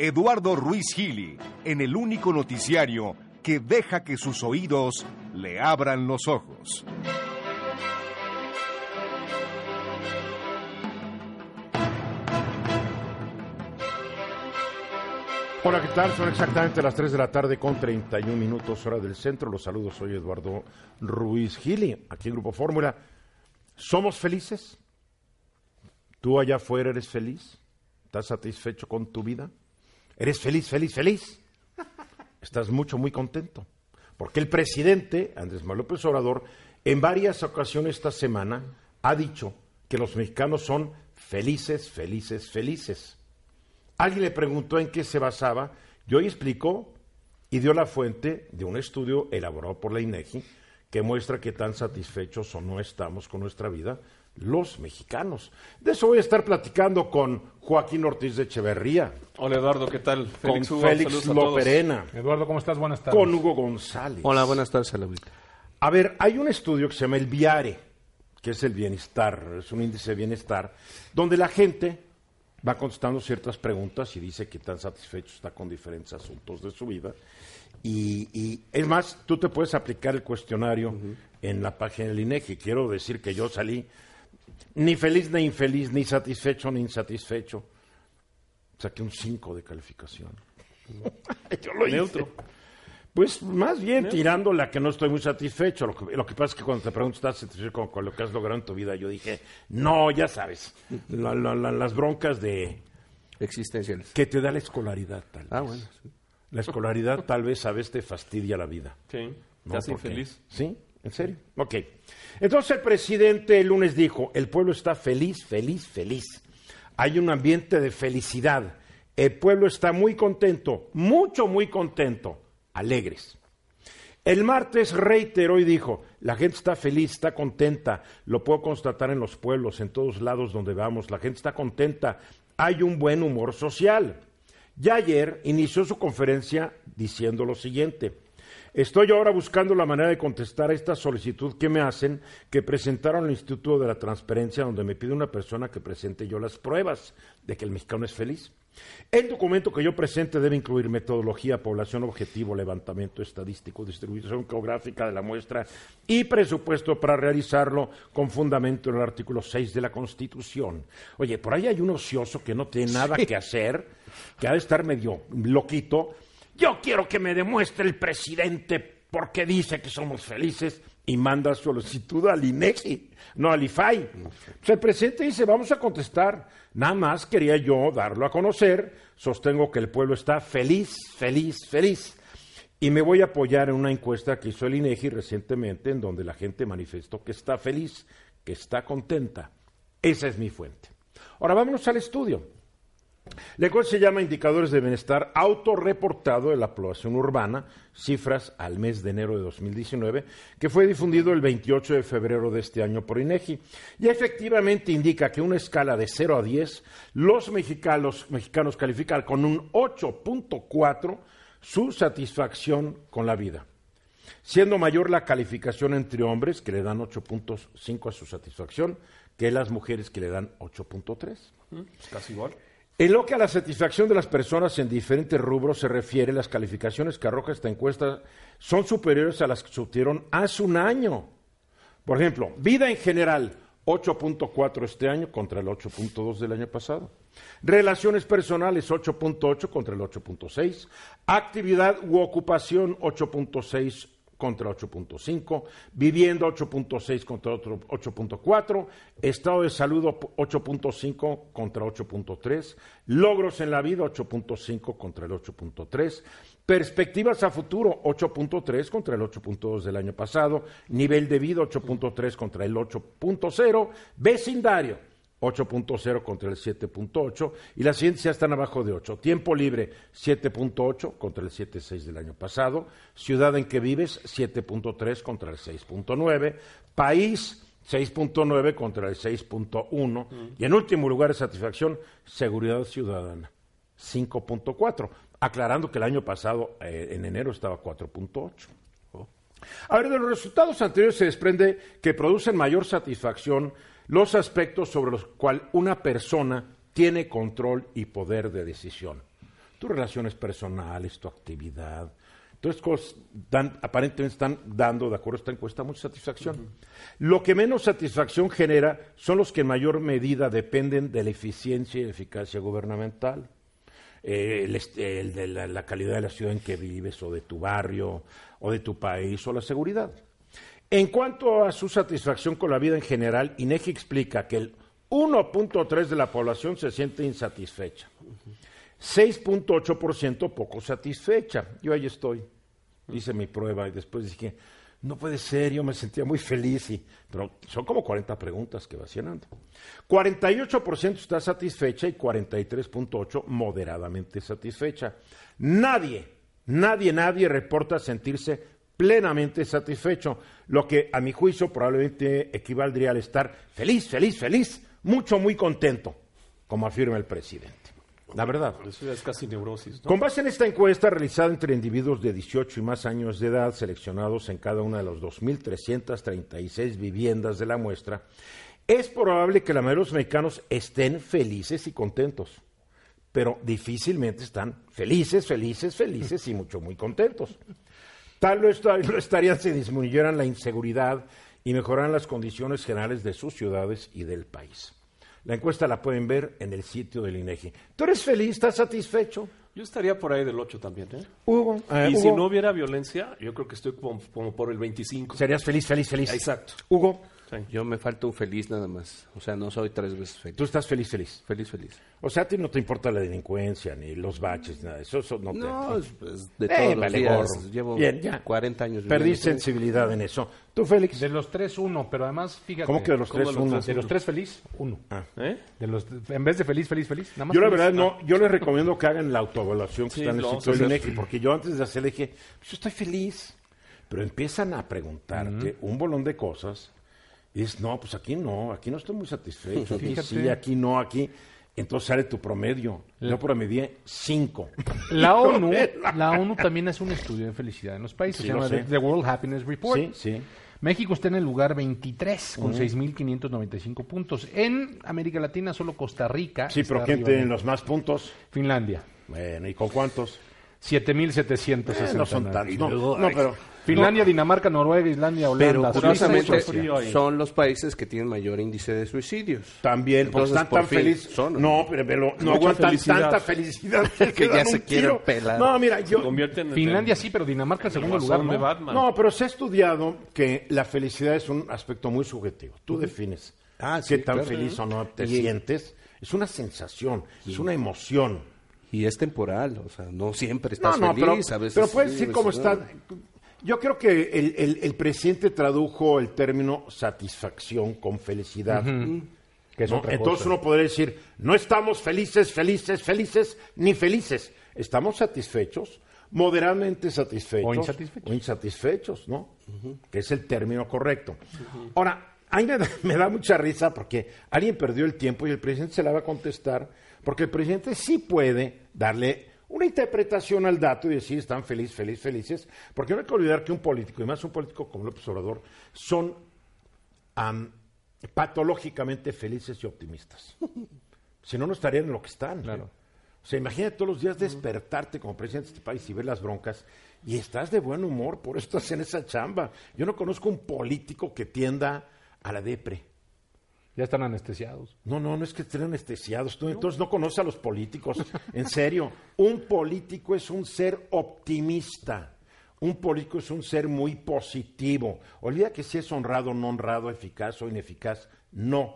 Eduardo Ruiz Gili, en el único noticiario que deja que sus oídos le abran los ojos. Hola, ¿qué tal? Son exactamente las 3 de la tarde con 31 minutos hora del centro. Los saludos, soy Eduardo Ruiz Gili, aquí en Grupo Fórmula. ¿Somos felices? ¿Tú allá afuera eres feliz? ¿Estás satisfecho con tu vida? Eres feliz, feliz, feliz. Estás mucho, muy contento. Porque el presidente, Andrés Manuel López Obrador, en varias ocasiones esta semana ha dicho que los mexicanos son felices, felices, felices. Alguien le preguntó en qué se basaba y hoy explicó y dio la fuente de un estudio elaborado por la INEGI que muestra que tan satisfechos o no estamos con nuestra vida los mexicanos. De eso voy a estar platicando con Joaquín Ortiz de Echeverría. Hola Eduardo, ¿qué tal? Félix con Félix Loperena. Eduardo, ¿cómo estás? Buenas tardes. Con Hugo González. Hola, buenas tardes, Alavita. A ver, hay un estudio que se llama el Viare, que es el bienestar, es un índice de bienestar, donde la gente va contestando ciertas preguntas y dice que tan satisfecho está con diferentes asuntos de su vida. Y, es más, tú te puedes aplicar el cuestionario en la página del INEGI. Quiero decir que yo salí ni feliz ni infeliz, ni satisfecho ni insatisfecho. Saqué un 5 de calificación. Yo lo Neutro. Pues más bien tirando la que no estoy muy satisfecho. Lo que, pasa es que cuando te pregunto, ¿estás satisfecho con, lo que has logrado en tu vida? Yo dije, no, ya sabes, las broncas de... Existenciales. Que te da la escolaridad, tal Ah, bueno. La escolaridad tal vez a veces te fastidia la vida. Sí, te hace infeliz. Sí, ¿En serio? Ok. Entonces el presidente el lunes dijo, el pueblo está feliz, feliz, feliz. Hay un ambiente de felicidad. El pueblo está muy contento, mucho, muy contento, alegres. El martes reiteró y dijo, la gente está feliz, está contenta, lo puedo constatar en los pueblos, en todos lados donde vamos, la gente está contenta, hay un buen humor social. Y ayer inició su conferencia diciendo lo siguiente, Estoy ahora buscando la manera de contestar a esta solicitud que me hacen, que presentaron al Instituto de la Transparencia, donde me pide una persona que presente yo las pruebas de que el mexicano es feliz. El documento que yo presente debe incluir metodología, población objetivo, levantamiento estadístico, distribución geográfica de la muestra y presupuesto para realizarlo con fundamento en el artículo 6 de la Constitución. Oye, por ahí hay un ocioso que no tiene nada que hacer, que ha de estar medio loquito yo quiero que me demuestre el presidente por qué dice que somos felices y manda solicitud al INEGI, no al IFAI. el presidente dice, vamos a contestar. Nada más quería yo darlo a conocer. Sostengo que el pueblo está feliz, feliz, feliz. Y me voy a apoyar en una encuesta que hizo el INEGI recientemente, en donde la gente manifestó que está feliz, que está contenta. Esa es mi fuente. Ahora vámonos al estudio. La cual se llama Indicadores de Bienestar Autorreportado de la Población Urbana, cifras al mes de enero de 2019, que fue difundido el 28 de febrero de este año por INEGI. Y efectivamente indica que una escala de 0 a 10, los mexicanos, mexicanos califican con un 8.4 su satisfacción con la vida. Siendo mayor la calificación entre hombres, que le dan 8.5 a su satisfacción, que las mujeres que le dan 8.3. Casi igual. En lo que a la satisfacción de las personas en diferentes rubros se refiere, las calificaciones que arroja esta encuesta son superiores a las que se obtuvieron hace un año. Por ejemplo, vida en general, 8.4 este año contra el 8.2 del año pasado. Relaciones personales, 8.8 contra el 8.6. Actividad u ocupación, 8.6 contra 8.5, vivienda 8.6 contra 8.4, estado de salud 8.5 contra 8.3, logros en la vida 8.5 contra el 8.3, perspectivas a futuro 8.3 contra el 8.2 del año pasado, nivel de vida 8.3 contra el 8.0, vecindario 8.0 contra el 7.8 y las siguientes ya están abajo de 8. Tiempo libre 7.8 contra el 7.6 del año pasado. Ciudad en que vives 7.3 contra el 6.9. País 6.9 contra el 6.1. Y en último lugar de satisfacción, seguridad ciudadana 5.4. Aclarando que el año pasado, eh, en enero, estaba 4.8. A ver, de los resultados anteriores se desprende que producen mayor satisfacción los aspectos sobre los cuales una persona tiene control y poder de decisión. Tus relaciones personales, tu actividad. Entonces, cosas dan, aparentemente están dando, de acuerdo a esta encuesta, mucha satisfacción. Lo que menos satisfacción genera son los que en mayor medida dependen de la eficiencia y eficacia gubernamental. Eh, el, el de la, la calidad de la ciudad en que vives, o de tu barrio, o de tu país, o la seguridad. En cuanto a su satisfacción con la vida en general, INEGI explica que el 1.3 de la población se siente insatisfecha, 6.8% poco satisfecha. Yo ahí estoy, hice mi prueba y después dije, no puede ser, yo me sentía muy feliz, y, pero son como 40 preguntas que va llenando. 48% está satisfecha y 43.8% moderadamente satisfecha. Nadie, nadie, nadie reporta sentirse plenamente satisfecho, lo que a mi juicio probablemente equivaldría al estar feliz, feliz, feliz, mucho, muy contento, como afirma el presidente. La verdad. Eso ya es casi neurosis. ¿no? Con base en esta encuesta realizada entre individuos de 18 y más años de edad, seleccionados en cada una de las 2.336 viviendas de la muestra, es probable que la mayoría de los mexicanos estén felices y contentos, pero difícilmente están felices, felices, felices y mucho, muy contentos. Tal lo, lo estarían si disminuyeran la inseguridad y mejoraran las condiciones generales de sus ciudades y del país. La encuesta la pueden ver en el sitio del INEGI. ¿Tú eres feliz? ¿Estás satisfecho? Yo estaría por ahí del 8 también, ¿eh? Hugo. eh, y si no hubiera violencia, yo creo que estoy como, como por el 25. Serías feliz, feliz, feliz. Exacto. Hugo, Yo me falta un feliz nada más. O sea, no soy tres veces feliz. tú estás feliz, feliz. Feliz, feliz. O sea, a ti no te importa la delincuencia, ni los baches, nada. Eso, eso no te... No, es- pues, de Eh, todos los vale días. gorro. Llevo Bien, ya. 40 años Perdí sensibilidad en eso. ¿Tú, Félix? De los tres, uno, pero además, fíjate. ¿Cómo que de los ¿Cómo tres, los uno? De los tres feliz, uno. ¿Eh? De los, en vez de feliz, feliz, feliz. Nada más Yo la feliz. verdad no, yo les recomiendo que hagan la autoevaluación que Sí, está en el sitio del. INEGI, porque yo antes de hacer le dije, pues yo estoy feliz, pero empiezan a preguntarte un bolón de cosas y dices, no, pues aquí no, aquí no estoy muy satisfecho, aquí sí, aquí no, aquí, entonces sale tu promedio, yo promedié cinco. La ONU, la ONU también hace un estudio de felicidad en los países. Sí, se llama. The World Happiness Report. Sí, sí. México está en el lugar 23 con 6.595 puntos. En América Latina solo Costa Rica. Sí, pero ¿quién tiene los más puntos? Finlandia. Bueno, ¿y con cuántos? 7.760. Eh, no son tantos. No, no, pero Finlandia, Dinamarca, Noruega, Islandia, Pero Holanda. Y curiosamente son los países que tienen mayor índice de suicidios. también, Entonces, están por tan felices. son- No, pero, pero no aguantan felicidad. tanta felicidad que, Que ya se quieren pelar. No, mira, yo, Convierten en- Finlandia sí, pero Dinamarca en segundo lugar, ¿no? de Batman. No, pero se ha estudiado que la felicidad es un aspecto muy subjetivo. Tú defines Ah, qué tan claro. feliz o no te Y- sientes. Es una sensación, es una emoción. Y es temporal, o sea, no siempre estás no, pero, feliz. a veces pero puedes sí, decir cómo está. Yo creo que el, el- el presidente tradujo el término satisfacción con felicidad. Que es ¿no? otra Entonces cosa. uno podría decir, no estamos felices, felices, felices, ni felices. Estamos satisfechos, moderadamente satisfechos. O insatisfechos. o insatisfechos, ¿no? Que es el término correcto. Ahora, a mí me da, me da mucha risa porque alguien perdió el tiempo y el presidente se la va a contestar, porque el presidente sí puede darle una interpretación al dato y decir están felices, felices, felices, porque no hay que olvidar que un político, y más un político como López Obrador, son am, patológicamente felices y optimistas. si no, no estarían en lo que están. Claro. O sea, imagínate todos los días despertarte como presidente de este país y ver las broncas y estás de buen humor, por eso estás en esa chamba. Yo no conozco un político que tienda a la depre. Ya están anestesiados. No, no, no es que estén anestesiados. Tú entonces no conoces a los políticos. En serio, un político es un ser optimista. Un político es un ser muy positivo. Olvida que si es honrado, no honrado, eficaz o ineficaz. No.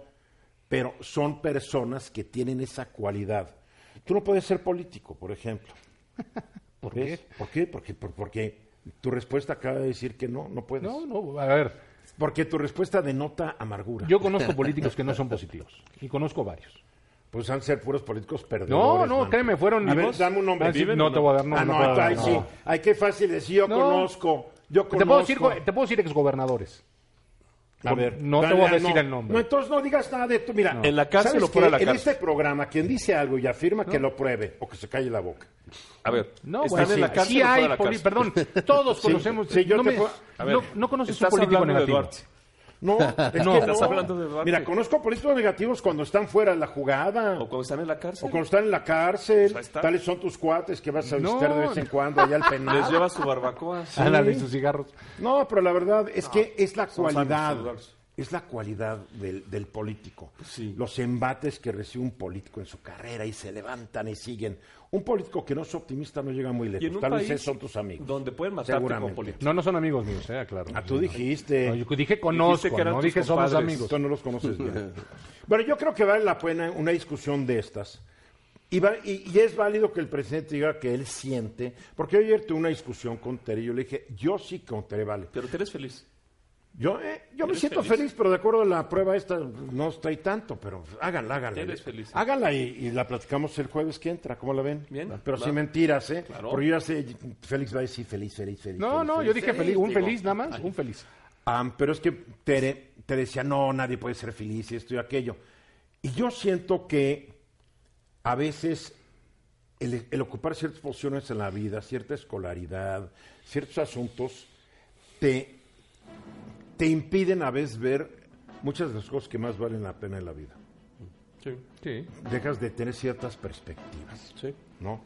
Pero son personas que tienen esa cualidad. Tú no puedes ser político, por ejemplo. ¿Por ¿Ves? qué? ¿Por qué? Porque, por- porque tu respuesta acaba de decir que no, no puedes. No, no, a ver. Porque tu respuesta denota amargura. Yo conozco políticos que no son positivos. Y conozco varios. Pues han ser puros políticos No, perdedores. no, man. créeme, fueron A ver, dame un nombre. Ah, sí, ¿Viven no te voy a dar nombre. Ah, no, no ay, sí. no. Ay, qué fácil decir. Yo No. conozco. Yo Te conozco. puedo decir, te puedo decir exgobernadores. A ver, no te voy a decir no. el nombre. No, entonces no digas nada de esto. Mira, En la cárcel ¿sabes o fuera de la En cárcel? este programa, quien dice algo y afirma que lo pruebe o que se calle la boca. A ver, No, ¿están bueno, en la sí, cárcel sí o fuera hay, de la cárcel? perdón, todos Sí, conocemos. sí, yo no, me- puedo- ver, no, no conoces un político de negativo. Duarte. No, es No. que Estás no. hablando de Duarte. Mira, conozco políticos negativos cuando están fuera de la jugada. O cuando están en la O cárcel. cuando están en la cárcel, Pues tales son tus cuates que vas a No. visitar de vez en cuando allá al penal. Les lleva su barbacoa. Ándale, y sus cigarros. No, pero la verdad es que es la cualidad, sanos. Es la cualidad del, del político. Sí. Los embates que recibe un político en su carrera y se levantan y siguen. Un político que no es optimista no llega muy Y en lejos. un Tal vez son tus amigos. donde pueden matarte como Seguramente. político. No, no son amigos míos, eh, claro. Ah, tú dijiste. No, yo dije conozco, que eran no dije somos compadres. amigos. Tú no los conoces bien. bueno, yo creo que vale la pena una discusión de estas. Y, va- y- y es válido que el presidente diga que él siente, porque yo ayer tuve una discusión con Tere y yo le dije, yo sí con Tere vale. Pero tú eres feliz. Yo, eh, yo me ¿Eres siento feliz? feliz? pero de acuerdo a la prueba esta no estoy tanto, pero háganla, háganla. Eres feliz. Háganla y, y la platicamos el jueves que entra, ¿cómo la ven? Bien, Pero va. sin mentiras, ¿eh? Claro. Porque yo ya sé, Félix va a decir feliz, feliz, feliz. No, feliz, no, feliz, yo dije feliz, un digo. feliz nada más, un feliz. Pero es que Tere, te decía, no, nadie puede ser feliz y esto y aquello. Y yo siento que a veces el, el ocupar ciertas posiciones en la vida, cierta escolaridad, ciertos asuntos, te, te impiden a veces ver muchas de las cosas que más valen la pena en la vida. Sí. Sí. Dejas de tener ciertas perspectivas. Sí. ¿no?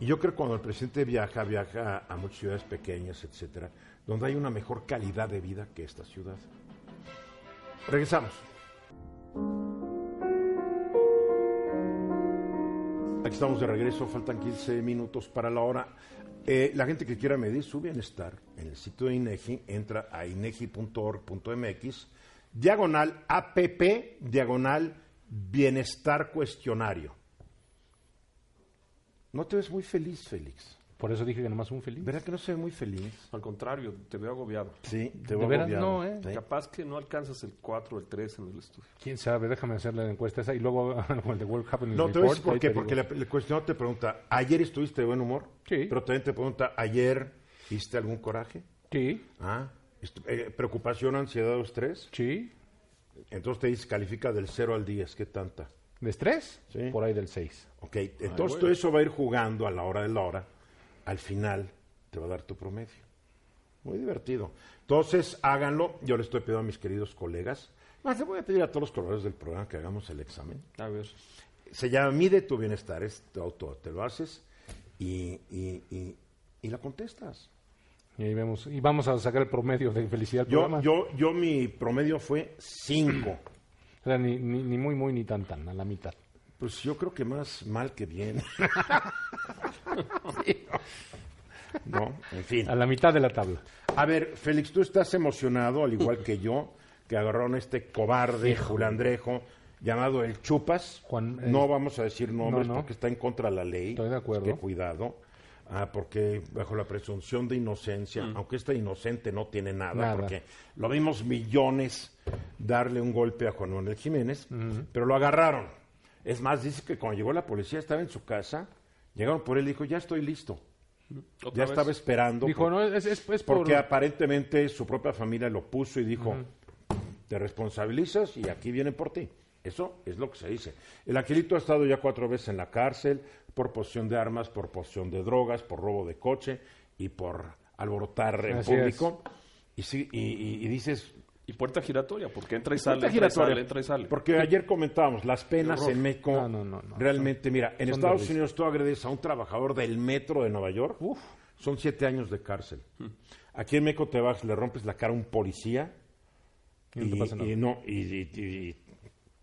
Y yo creo que cuando el presidente viaja, viaja a muchas ciudades pequeñas, etcétera, donde hay una mejor calidad de vida que esta ciudad. Regresamos. Aquí estamos de regreso, faltan 15 minutos para la hora. Eh, la gente que quiera medir su bienestar en el sitio de INEGI entra a inegi.org.mx, diagonal APP, diagonal bienestar cuestionario. No te ves muy feliz, Félix. Por eso dije que nomás un feliz. ¿Verdad que no se ve muy feliz? Al contrario, te veo agobiado. Sí, te De veo veras, agobiado. no, ¿eh? Sí. Capaz que no alcanzas el 4 o el 3 en el estudio. Quién sabe, déjame hacerle la encuesta esa y luego con el de World Happening No, te voy a Report. decir por qué. Porque la- el cuestionario te pregunta, ¿ayer estuviste de buen humor? Sí. Pero también te pregunta, ¿ayer hiciste algún coraje? Sí, Ah, eh, ¿Preocupación, ansiedad o estrés? sí. Entonces te dice, califica del 0 al 10, ¿qué tanta? ¿De estrés? Sí. Por ahí del 6. Ok, entonces todo eso va a ir jugando a la hora de la hora. Al final te va a dar tu promedio. Muy divertido. Entonces, háganlo. Yo le estoy pidiendo a mis queridos colegas. Más, le voy a pedir a todos los colaboradores del programa que hagamos el examen. A ver. Se llama Mide tu bienestar. Es tu autor. Te lo haces y, y, y, y la contestas. Y ahí vemos. Y vamos a sacar el promedio de felicidad Yo, programa. yo, yo mi promedio fue 5. O sea, ni, ni, ni muy, muy, ni tan, tan, a la mitad. Pues yo creo que más mal que bien. no, en fin. A la mitad de la tabla. A ver, Félix, tú estás emocionado, al igual que yo, que agarraron a este cobarde Julandrejo llamado el Chupas. Juan, eh, no vamos a decir nombres no, no. porque está en contra de la ley. Estoy de acuerdo. Que cuidado. Ah, porque bajo la presunción de inocencia, aunque este inocente no tiene nada, Nada. porque lo vimos millones darle un golpe a Juan Manuel Jiménez, pero lo agarraron. Es más, dice que cuando llegó la policía estaba en su casa, llegaron por él y dijo, ya estoy listo. ¿Otra Ya vez? estaba esperando. Dijo, por- no, es, es, es por... porque aparentemente su propia familia lo puso y dijo, te responsabilizas y aquí vienen por ti. Eso es lo que se dice. El Aquilito ha estado ya cuatro veces en la cárcel por posesión de armas, por posesión de drogas, por robo de coche y por alborotar en público. Y, sí, y, y- y dices... Y puerta giratoria, porque entra y sale, "Puerta entra y giratoria", sale, entra y sale. Porque ayer comentábamos, las penas en México, No, no, no, no. realmente, mira, en Estados. Unidos tú agredes a un trabajador del metro de Nueva York, son siete años de cárcel. Hmm. Aquí en México te vas, le rompes la cara a un policía Y no te pasa nada. y no, y, y- y-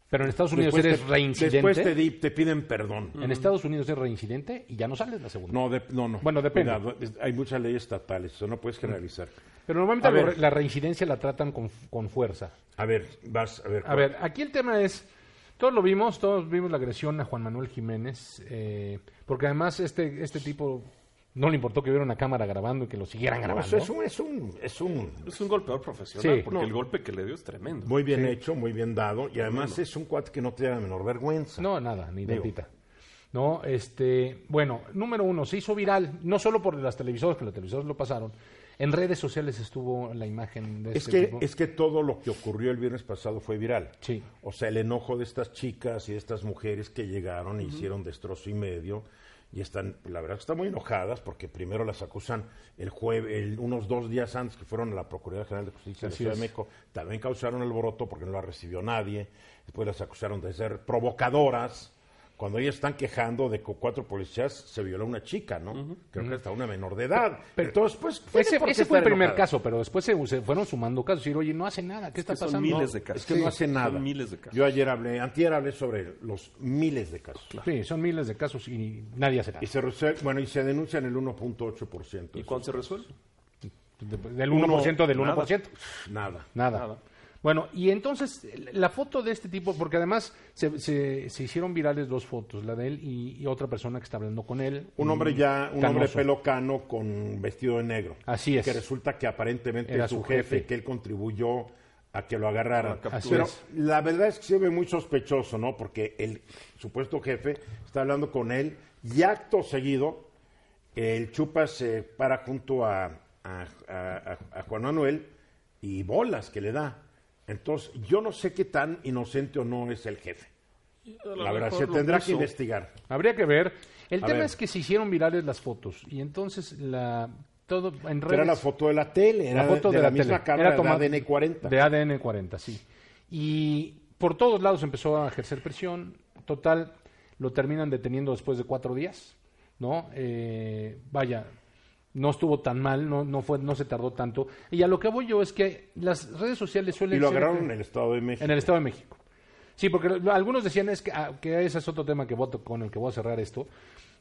Pero en Estados Unidos después, eres te, reincidente. después te, di- te piden perdón. En Estados Unidos eres reincidente y ya no sales la segunda. No, de- no, no. Bueno, depende. Hay muchas leyes estatales, eso no puedes generalizar. Pero normalmente A ver. la reincidencia la tratan con, con fuerza. A ver, vas, a ver. A ver, aquí el tema es, todos lo vimos, todos vimos la agresión a Juan Manuel Jiménez, eh, porque además este, este tipo No le importó que hubiera una cámara grabando y que lo siguieran No, grabando. eso es un, es un, es un Es un golpeador profesional, Sí. porque No. el golpe que le dio es tremendo. muy bien hecho, muy bien dado, y además es un cuate que no tiene la menor vergüenza. No, nada, ni tantita. No, este, bueno, número uno, se hizo viral, no solo por las televisoras, que los televisores lo pasaron, en redes sociales estuvo la imagen de Es este que, tipo. es que todo lo que ocurrió el viernes pasado fue viral. Sí. O sea, el enojo de estas chicas y de estas mujeres que llegaron e hicieron destrozo y medio y están, la verdad que están muy enojadas porque primero las acusan el jueves, unos dos días antes que fueron a la Procuraduría General de Justicia de Ciudad de México, también causaron alboroto porque no la recibió nadie, después las acusaron de ser provocadoras, cuando ellas están quejando de que cuatro policías se violó una chica, ¿no? Creo que hasta una menor de edad. Pero- Entonces, pues, ese ese fue el primer enojada. caso, pero después se, se fueron sumando casos. Y decir, oye, no hace nada, ¿qué está que son pasando? miles de casos. Es que no hace Son nada. miles de casos. Yo ayer hablé, antier hablé sobre los miles de casos. Sí, son miles de casos y nadie hace nada. Y se, rece- bueno, y se denuncian el 1.8%. ¿Y Eso cuándo se resuelve? De- Del 1% del 1%. es Nada. Nada. Nada. Bueno, y entonces la foto de este tipo, porque además se, se- se hicieron virales dos fotos, la de él y, y otra persona que está hablando con él. Un hombre ya, un Canoso. hombre pelo cano con vestido de negro. Así es. Que resulta que aparentemente Era es su su jefe, jefe. que él contribuyó a que lo agarraran. Pero la verdad es que se ve muy sospechoso, ¿no? Porque el supuesto jefe está hablando con él y acto seguido el chupa se para junto a, a- a- a- a Juan Manuel y bolas que le da. Entonces, yo no sé qué tan inocente o no es el jefe. La verdad, se tendrá que investigar. Habría que ver. El A tema ver. es que se hicieron virales las fotos y entonces la todo en redes. era la foto de la tele, era la foto de, de, la, la, misma tele. cámara Era tomada- de ADN 40. De ADN 40, sí. Y por todos lados empezó a ejercer presión. Total, lo terminan deteniendo después de cuatro días, ¿no? Eh, vaya, no estuvo tan mal, no, no, fue, no se tardó tanto. Y a lo que voy yo es que las redes sociales suelen y lo ser- agarraron en el Estado de México. en el Estado de México. Sí, porque lo- algunos decían es que, ah, que ese es otro tema que voto con el que voy a cerrar esto.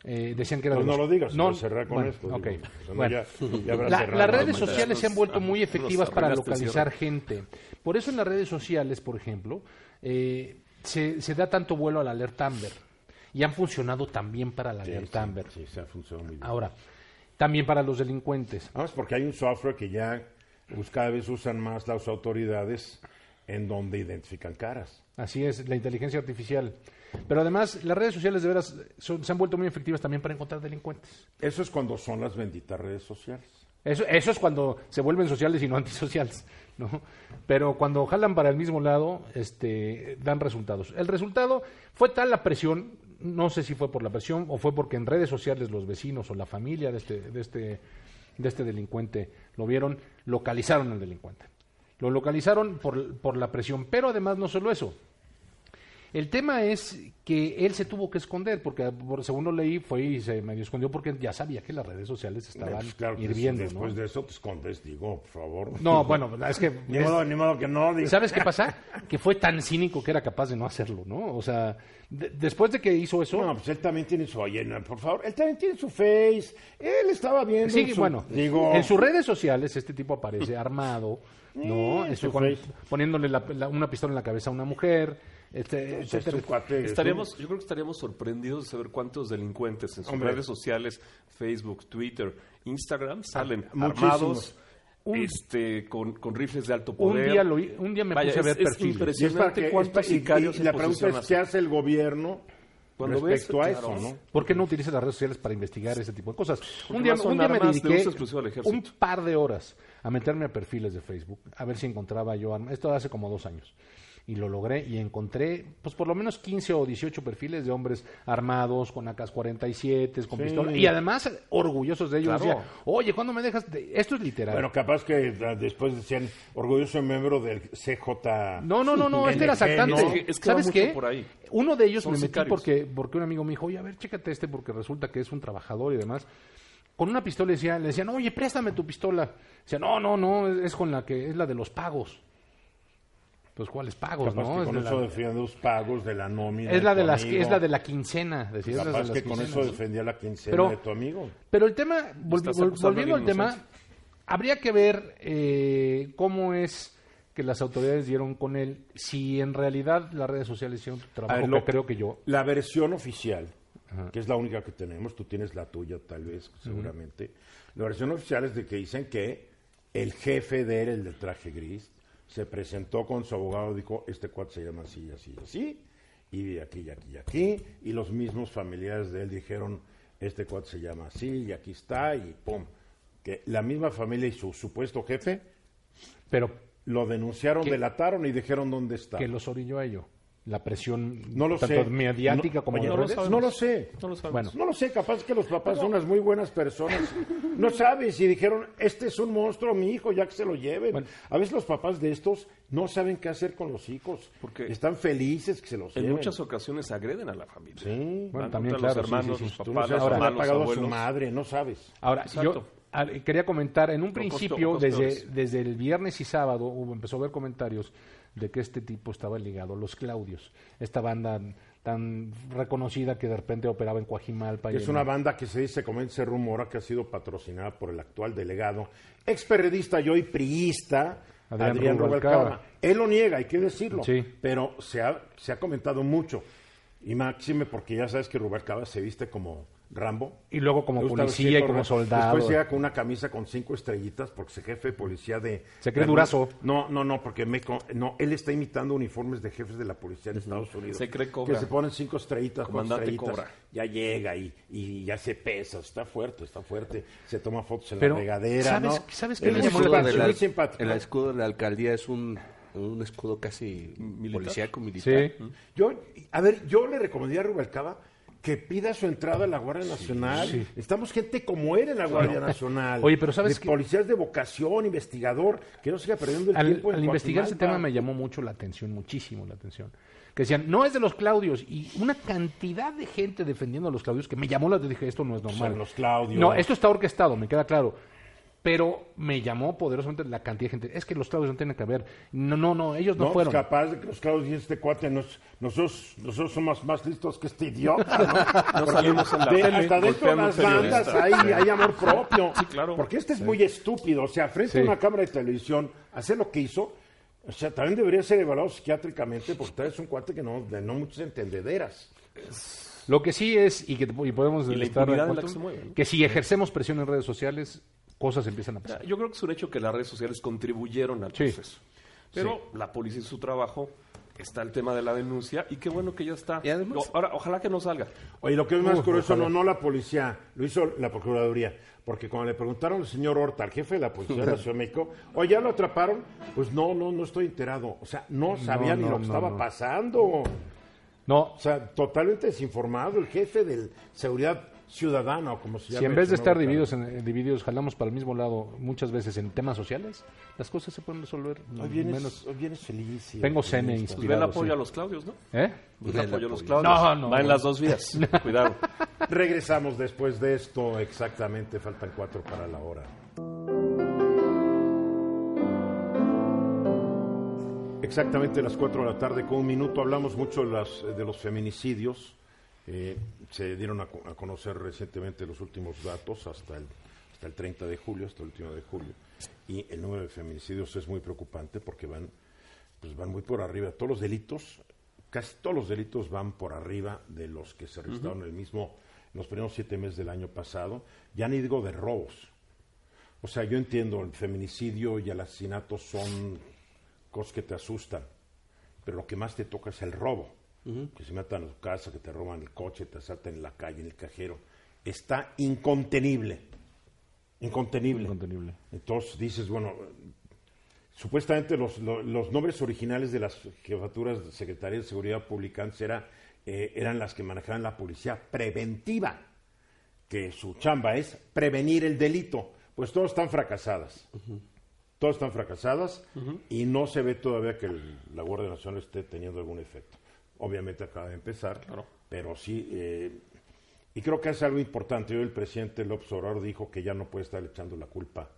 Eh, decían que era Pues de no los- lo digas, no, voy a cerrar con bueno, esto. ok. digo, o sea, no, Bueno. ya- La- las redes no, sociales se han vuelto muy efectivas para localizar gente. Por eso en las redes sociales, por ejemplo, eh, se, se da tanto vuelo a la alerta Amber. Y han funcionado también para la Sí, alerta sí, Amber. sí, se ha funcionado muy bien. Ahora, también para los delincuentes. Vamos, porque hay un software que ya pues, cada vez usan más las autoridades en donde identifican caras. Así es, la inteligencia artificial. Pero además, las redes sociales de veras son- se han vuelto muy efectivas también para encontrar delincuentes. Eso es cuando son las benditas redes sociales. Eso, eso es cuando se vuelven sociales y no antisociales, ¿no? Pero cuando jalan para el mismo lado, este, dan resultados. El resultado fue tal la presión, no sé si fue por la presión o fue porque en redes sociales los vecinos o la familia de este, de este, de este delincuente lo vieron, localizaron al delincuente. Lo localizaron por, por la presión, pero además no solo eso. El tema es que él se tuvo que esconder, porque por, según lo leí, fue y se medio escondió porque ya sabía que las redes sociales estaban Pues, claro hirviendo. después ¿no? de eso te escondes, digo, por favor. No, bueno, es que... Ni es- modo, ni modo que no. digo. ¿Sabes qué pasa? Que fue tan cínico que era capaz de no hacerlo, ¿no? O sea, de- después de que hizo eso... No, pues él también tiene su, oye, no, por favor, él también tiene su face. Él estaba viendo. Sí, su- bueno, digo, en sus redes sociales este tipo aparece armado, ¿no? face. poniéndole la- la- una pistola en la cabeza a una mujer, este, este cuate es Estaríamos, yo creo que estaríamos sorprendidos de saber cuántos delincuentes en sus Hombre. redes sociales, Facebook, Twitter, Instagram, salen muchísimos. armados, este, con, con rifles de alto Un poder. día, lo, vi- un día me Vaya, puse a es- ver es perfiles. impresionante. Y es para que- es y- la pregunta es: ¿qué hace el gobierno Cuando respecto ves, a claro. eso, no? ¿Por qué no utilizas las redes sociales para investigar ese tipo de cosas? Porque Un día, un día me de dediqué uso exclusivo al ejército. un par de horas a meterme a perfiles de Facebook, a ver si encontraba yo armas. Esto hace como dos años. Y lo logré y encontré, pues por lo menos 15 o 18 perfiles de hombres armados, con AK-47, con Sí. pistola. Y además orgullosos de ellos. Claro. Decía, oye, ¿cuándo me dejas? de-?" Esto es literal. Bueno, capaz que ah, después decían orgulloso miembro del CJ. No, no, no, no, este era NG, sactante. ¿no? Es que- es que va ¿Sabes qué? por ahí. Uno de ellos Son me metí sicarios. porque, porque un amigo me dijo, oye, a ver, chécate este porque resulta que es un trabajador y demás. Con una pistola le, decía, le decían, oye, préstame tu pistola. Decía, no, no, no, es, es con la que, es la de los pagos. Pues, ¿cuáles pagos, Capaz no? que Es con de eso la- defendía los pagos de la nómina. es la de las, amigo. es la de la quincena, decía, es de las que con eso defendía la quincena Pero- de tu amigo. Pero el tema, vol- vol- volviendo al tema, habría que ver eh, cómo es que las autoridades dieron con él, si en realidad las redes sociales hicieron trabajo, ver, que lo- creo que yo. La versión oficial que es la única que tenemos, tú tienes la tuya tal vez, seguramente. La versión oficial es de que dicen que el jefe de él, el de traje gris, se presentó con su abogado y dijo, este cuate se llama así, así, así, y de aquí, y aquí, y aquí, y los mismos familiares de él dijeron, este cuate se llama así, y aquí está, y pum. Que la misma familia y su supuesto jefe Pero lo denunciaron, delataron y dijeron dónde está. que los orilló a ello. La presión No lo tanto sé. mediática No- como oye, de no, lo redes. sabemos. no lo sé. No lo sabemos. Bueno. No lo sé, capaz que los papás son unas muy buenas personas. No sabes, y dijeron, este es un monstruo, mi hijo, ya que se lo lleven. Bueno. A veces los papás de estos no saben qué hacer con los hijos. Porque Están felices que se los En lleven. muchas ocasiones agreden a la familia. Sí. Bueno, también, claro, los sí, hermanos, sí, sí. los Tú no papás, sabes los si le ha hermanos, pagado a su madre, no sabes. Ahora, Exacto. yo a- quería comentar, en un costo- principio, desde, peores. desde el viernes y sábado, hubo, empezó a haber comentarios de que este tipo estaba ligado a los Claudios, esta banda tan reconocida que de repente operaba en Coajimalpa. y Es en- una banda que se dice, como se rumora, que ha sido patrocinada por el actual delegado, ex periodista y hoy priista, Adrián Adrián, Rubalcaba. Rubalcaba. Él lo niega, hay que decirlo. Sí. Pero se ha, se ha comentado mucho. Y máxime porque ya sabes que Rubalcaba se viste como Rambo. Y luego como policía y como soldado. Después llega con una camisa con cinco estrellitas porque es jefe de policía de... Se cree de- durazo. No, no, no, porque no, él está imitando uniformes de jefes de la policía de Estados Unidos. Se cree Cobra. Que se ponen cinco estrellitas, Comandante estrellitas. Cobra. Ya llega y, y ya se pesa, está fuerte, está fuerte. Se toma fotos en Pero, la regadera, ¿sabes- ¿no? sabes qué Él me es llamó muy la simpático, de simpático. el escudo de la alcaldía es un, un escudo casi Militar. policíaco militar. Sí. Yo, a ver, yo le recomendaría a Rubalcaba que pida su entrada a la Guardia Nacional. Estamos gente como él en la Guardia Nacional. Oye, pero ¿sabes de qué? policías de vocación, investigador, que no siga perdiendo el al, tiempo en al investigar ese tema me llamó mucho la atención, muchísimo la atención. Que decían, no es de los Claudios. Y una cantidad de gente defendiendo a los Claudios que me llamó la atención. Dije, esto no es normal. Los Claudios. No, esto está orquestado, me queda claro. Pero me llamó poderosamente la cantidad de gente. Es que los Claudios no tienen que ver. No, no, no, ellos no, No, fueron. pues capaz de que los Claudios y este cuate, nos- nosotros, nosotros somos más listos que este idiota, ¿no? Salimos en la de- hasta dentro de las bandas hay, hay amor propio. Sí, claro. Porque este es muy estúpido. O sea, frente a una cámara de televisión, hacer lo que hizo, o sea, también debería ser evaluado psiquiátricamente porque tal vez es un cuate que no, de no muchas entendederas. Lo que sí es, y que y podemos Y la de ¿no? que si ejercemos presión en redes sociales, cosas empiezan a O pasar. Yo creo que es un hecho que las redes sociales contribuyeron al Sí. proceso. Pero la policía hizo su trabajo, está el tema de la denuncia y qué bueno que ya está. Y además- O- Ahora, ojalá que no salga. Oye, lo que es más Uf, curioso, ojalá. no, no la policía, lo hizo la Procuraduría. Porque cuando le preguntaron al señor Horta, al jefe de la Policía de la Ciudad de México, oye, ¿ya lo atraparon? Pues no, no, no estoy enterado. O sea, no sabía ni no, lo que no, estaba no. pasando. No, O sea, totalmente desinformado el jefe de seguridad ciudadana o como se llama. si en vez de estar divididos, en, divididos, jalamos para el mismo lado muchas veces en temas sociales, las cosas se pueden resolver. Hoy vienes, menos. hoy vienes feliz. y Tengo cene optimista. Pues ve el Inspirado, apoyo sí. a los Claudios, ¿no? ¿Eh? Pues Ve el el apoyo a los. Claudios. No, no, Va en las dos vías. Cuidado. Regresamos después de esto, exactamente, faltan cuatro para la hora. Exactamente las cuatro de la tarde con un minuto hablamos mucho de, las- de los feminicidios. Eh, se dieron a, co- a conocer recientemente los últimos datos hasta el, hasta el 30 de julio, hasta el último de julio. Y el número de feminicidios es muy preocupante porque van, pues van muy por arriba. Todos los delitos, casi todos los delitos van por arriba de los que se registraron en el mismo, en los primeros siete meses del año pasado. Ya ni digo de robos. O sea, yo entiendo, el feminicidio y el asesinato son cosas que te asustan, pero lo que más te toca es el robo. Que se metan a tu casa, que te roban el coche, te asaltan en la calle, en el cajero. Está incontenible. Incontenible. Incontenible. Entonces dices, bueno, supuestamente los, lo- los nombres originales de las jefaturas de Secretaría de Seguridad Pública antes era, eh, eran las que manejaban la policía preventiva, que su chamba es prevenir el delito. Pues todas están fracasadas. Todas están fracasadas y no se ve todavía que el- la Guardia Nacional esté teniendo algún efecto. Obviamente acaba de empezar, Claro. pero sí. eh, y creo que es algo importante. Hoy el presidente López Obrador dijo que ya no puede estar echando la culpa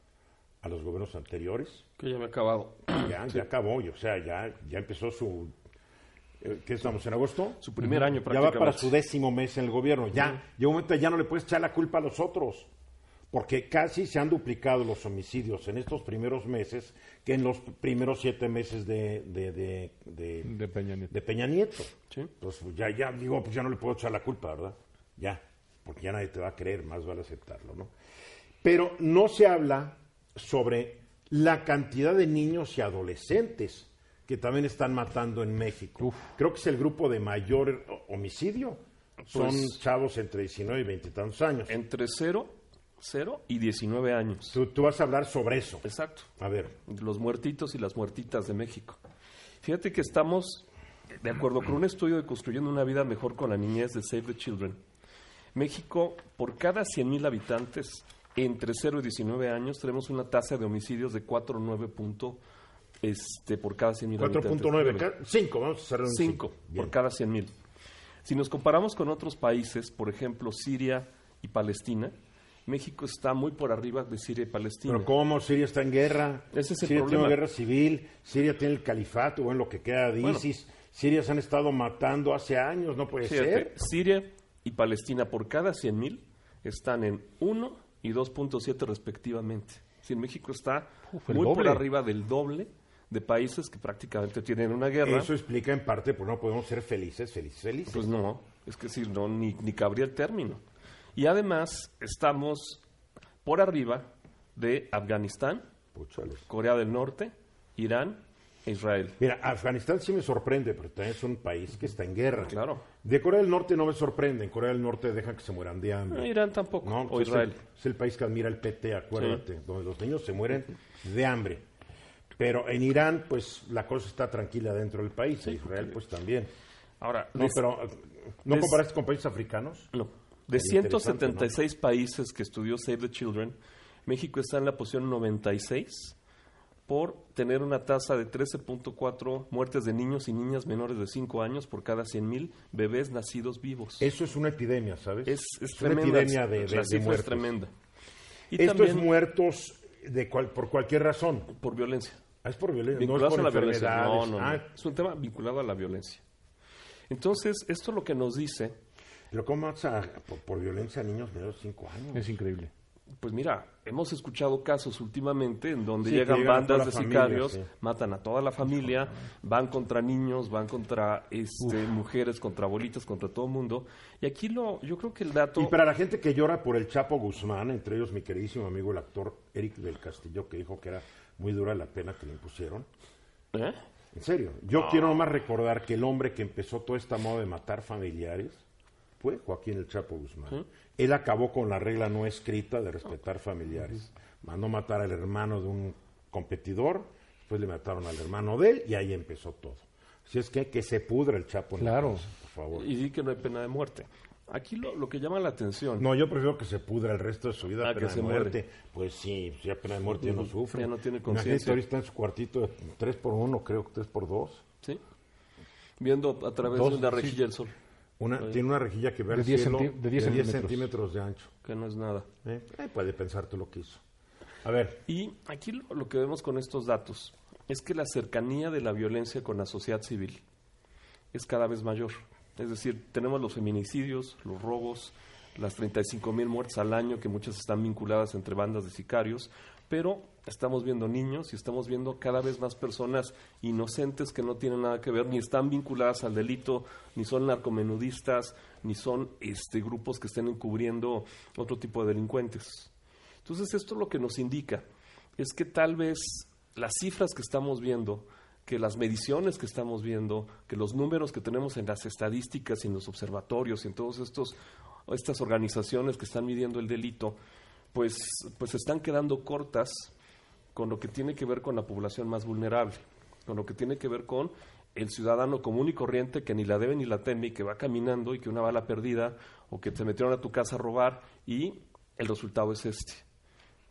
a los gobiernos anteriores. Que ya me he acabado. Ya, ya acabó, y, o sea, ya, ya empezó su... eh, ¿Qué estamos, en agosto? Su primer año Ya va prácticamente. para su décimo mes en el gobierno. Ya, llega un momento ya no le puedes echar la culpa a los otros. Porque casi se han duplicado los homicidios en estos primeros meses que en los primeros siete meses de, de, de, de- De Peña Nieto. de Peña Nieto. Sí. Entonces, pues, ya, ya, digo, pues ya no le puedo echar la culpa, ¿verdad? Ya, porque ya nadie te va a creer, más vale aceptarlo, ¿no? Pero no se habla sobre la cantidad de niños y adolescentes que también están matando en México. Creo que es el grupo de mayor ho- homicidio. Son Pues- chavos entre 19 y 20 y tantos años. Entre 0, 0 y 19 años. Tú, tú vas a hablar sobre eso. Exacto. A ver, Los muertitos y las muertitas de México. Fíjate que estamos, de acuerdo con un estudio de Construyendo una vida mejor con la niñez de Save the Children, México, por cada 100.000 habitantes entre 0 y 19 años, tenemos una tasa de homicidios de 4,9 punto, este, por cada 100.000 habitantes. 4.9, 5, vamos a un 5 Bien. por cada 100.000. Si nos comparamos con otros países, por ejemplo, Siria y Palestina, México está muy por arriba de Siria y Palestina. Pero ¿cómo? Siria está en guerra. Ese es el Siria problema. tiene una guerra civil. Siria tiene el califato, bueno, lo que queda de Bueno. ISIS. Siria se han estado matando hace años, no puede Fíjate, ser. Siria y Palestina por cada 100.000 están en 1 y 2.7 respectivamente. Si México está Uf, muy por arriba del doble de países que prácticamente tienen una guerra. Eso explica en parte por no podemos ser felices, felices, felices. Pues no, es que sí, no, ni, ni cabría el término. Y además estamos por arriba de Afganistán. Corea del Norte, Irán e Israel. Mira, Afganistán sí me sorprende, pero también es un país que está en guerra. Claro. De Corea del Norte no me sorprende. En Corea del Norte dejan que se mueran de hambre. No, Irán tampoco, No, o pues Israel. Es el, es el país que admira el PT, acuérdate, donde los niños se mueren de hambre. Pero en Irán, pues la cosa está tranquila dentro del país. En Israel, pues también. Ahora, No, pero ¿no des- comparaste con países africanos? No. De Sería interesante, 176 países que estudió Save the Children, México está en la posición 96 por tener una tasa de 13.4 muertes de niños y niñas menores de 5 años por cada 100.000 bebés nacidos vivos. Eso es una epidemia, ¿sabes? es, es una tremenda. epidemia de, de- la de cifra es muertos. tremenda. Y Esto también es muertos de cual- por cualquier razón. por violencia. Ah, es por violencia, no es por a la violencia. No, no, no. Ah, Es un tema vinculado a la violencia. Entonces, esto lo que nos dice pero ¿cómo matas a- por, por violencia a niños menores de 5 años? Es increíble. Pues mira, hemos escuchado casos últimamente en donde Sí, llegan bandas de familia, sicarios, sí. matan a toda la familia, van contra niños, van contra este, mujeres, contra abuelitas, contra todo el mundo. Y aquí lo, yo creo que el dato... Y para la gente que llora por el Chapo Guzmán, entre ellos mi queridísimo amigo el actor Eric del Castillo, que dijo que era muy dura la pena que le impusieron. ¿Eh? En serio, yo quiero nomás recordar que el hombre que empezó toda esta moda de matar familiares fue Joaquín el Chapo Guzmán. Él acabó con la regla no escrita de respetar familiares. Mandó matar al hermano de un competidor, después le mataron al hermano de él y ahí empezó todo. Si es que que se pudra el Chapo en la Claro. por favor. Y di que no hay pena de muerte. Aquí lo, lo que llama la atención... No, yo prefiero que se pudra el resto de su vida, Ah, pena que de muerte. Pues sí, si ya pena de muerte ya no sufre. Ya no tiene conciencia. ahorita está en su cuartito, tres por uno, creo que tres por dos. ¿sí? Viendo a través Dos, de una sí. rejilla del sol, Una, tiene una rejilla que ve De al 10 cielo centi- de 10 centímetros. centímetros de ancho. que no es nada. ¿eh? Eh, puede pensar tú lo que hizo. A ver, Y aquí lo, lo que vemos con estos datos es que la cercanía de la violencia con la sociedad civil es cada vez mayor. Es decir, tenemos los feminicidios, los robos, las 35 mil muertes al año, que muchas están vinculadas entre bandas de sicarios, pero estamos viendo niños y estamos viendo cada vez más personas inocentes que no tienen nada que ver, ni están vinculadas al delito, ni son narcomenudistas, ni son este, grupos que estén encubriendo otro tipo de delincuentes. Entonces, esto lo que nos indica es que tal vez las cifras que estamos viendo, que las mediciones que estamos viendo, que los números que tenemos en las estadísticas y en los observatorios y en todas estas organizaciones que están midiendo el delito, pues, pues están quedando cortas con lo que tiene que ver con la población más vulnerable, con lo que tiene que ver con el ciudadano común y corriente que ni la debe ni la teme y que va caminando y que una bala perdida o que te metieron a tu casa a robar y el resultado es este.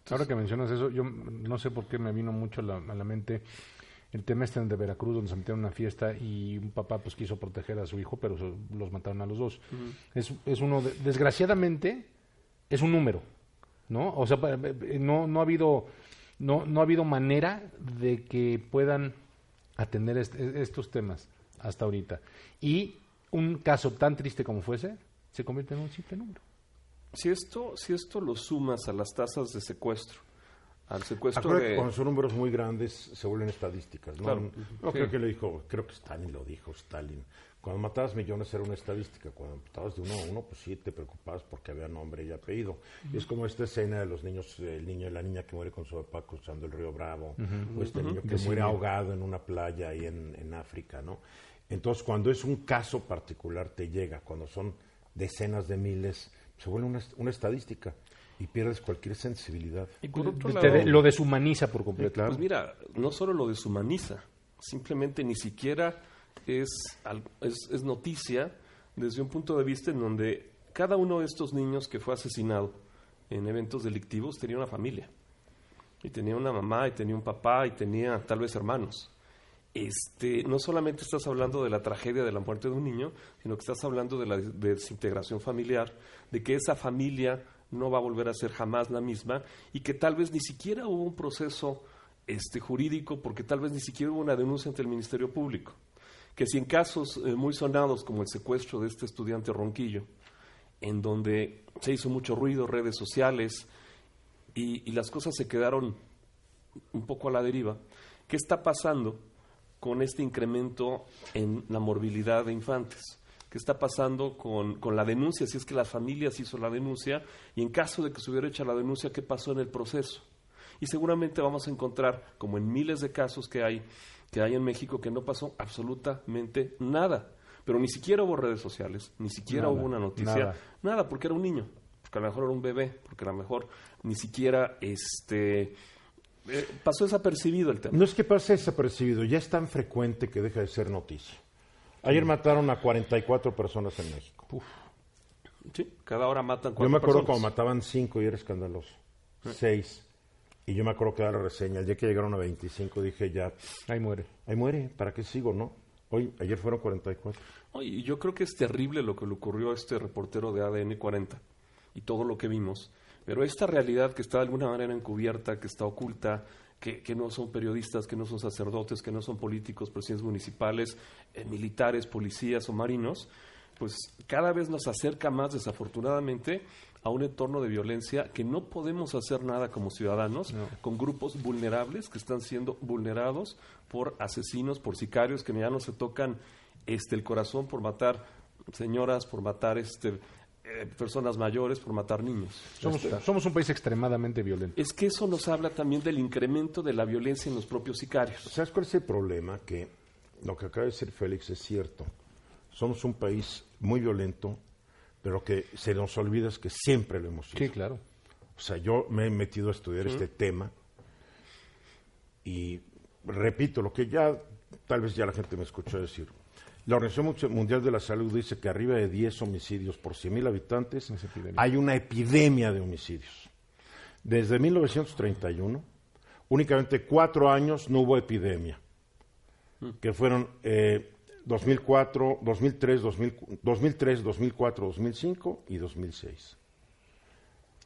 Ahora que mencionas eso, yo no sé por qué me vino mucho a la, a la mente el tema este de Veracruz, donde se metieron una fiesta y un papá pues quiso proteger a su hijo, pero se- los mataron a los dos. es, es uno, de- desgraciadamente, es un número, ¿no? O sea, eh, no, no ha habido, no, no ha habido manera de que puedan atender est- estos temas hasta ahorita. Y un caso tan triste como fuese, se convierte en un simple número. Si esto, si esto lo sumas a las tasas de secuestro, al secuestro acuérdate que de... cuando son números muy grandes se vuelven estaditas. ¿no? Claro. No Sí. creo que lo dijo, creo que Stalin lo dijo, Stalin. Cuando matabas millones era una estadística, cuando matabas de uno a uno, pues sí te preocupabas porque había nombre y apellido. Y es como esta escena de los niños, el niño y la niña que muere con su papá cruzando el río Bravo, o este niño que muere ahogado en una playa ahí en, en África, ¿no? Entonces, cuando es un caso particular te llega, cuando son decenas de miles, se vuelve una, una estadística y pierdes cualquier sensibilidad. Y por otro Te de- lo deshumaniza por completo. Pues mira, no solo lo deshumaniza, simplemente ni siquiera es, es, es noticia desde un punto de vista en donde cada uno de estos niños que fue asesinado en eventos delictivos tenía una familia. Y tenía una mamá, y tenía un papá, y tenía tal vez hermanos. Este, no solamente estás hablando de la tragedia de la muerte de un niño, sino que estás hablando de la des- desintegración familiar, de que esa familia no va a volver a ser jamás la misma y que tal vez ni siquiera hubo un proceso este, jurídico porque tal vez ni siquiera hubo una denuncia ante el Ministerio Público. Que si en casos eh, muy sonados como el secuestro de este estudiante Ronquillo, en donde se hizo mucho ruido, redes sociales, y, y las cosas se quedaron un poco a la deriva, ¿qué está pasando con este incremento en la morbilidad de infantes? ¿Qué está pasando con, con la denuncia? Si es que las familias hizo la denuncia y en caso de que se hubiera hecho la denuncia, ¿qué pasó en el proceso? Y seguramente vamos a encontrar, como en miles de casos que hay, que hay en México, que no pasó absolutamente nada. Pero ni siquiera hubo redes sociales, ni siquiera Nada, hubo una noticia, nada. nada, porque era un niño, porque a lo mejor era un bebé, porque a lo mejor ni siquiera este eh, pasó desapercibido el tema. No es que pase desapercibido, ya es tan frecuente que deja de ser noticia. Ayer mataron a 44 personas en México. Sí, cada hora matan Yo cuatro me acuerdo personas. cuando mataban 5 y era escandaloso. 6. Y yo me acuerdo que era la reseña. El día que llegaron a 25 dije ya, Ahí muere. ahí muere, ¿para qué sigo, no? Hoy, ayer fueron 44. Oye, yo creo que es terrible lo que le ocurrió a este reportero de ADN 40 y todo lo que vimos. Pero esta realidad que está de alguna manera encubierta, que está oculta, que, que no son periodistas, que no son sacerdotes, que no son políticos, presidentes municipales, eh, militares, policías o marinos, pues cada vez nos acerca más, desafortunadamente, a un entorno de violencia que no podemos hacer nada como ciudadanos con grupos vulnerables que están siendo vulnerados por asesinos, por sicarios que ya no se tocan este el corazón por matar señoras, por matar este eh, personas mayores, por matar niños. Somos, somos un país extremadamente violento. Es que eso nos habla también del incremento de la violencia en los propios sicarios. ¿Sabes cuál es el problema? Que lo que acaba de decir Félix es cierto. Somos un país muy violento, pero que se nos olvida es que siempre lo hemos sido. Sí, claro. O sea, yo me he metido a estudiar este tema y repito lo que ya tal vez ya la gente me escuchó decir. La Organización Mundial de la Salud dice que arriba de 10 homicidios por 100.000 habitantes hay una epidemia de homicidios. Desde 1931, únicamente cuatro años no hubo epidemia, que fueron eh, 2004, 2003, 2000 2003, 2004, 2005 y 2006.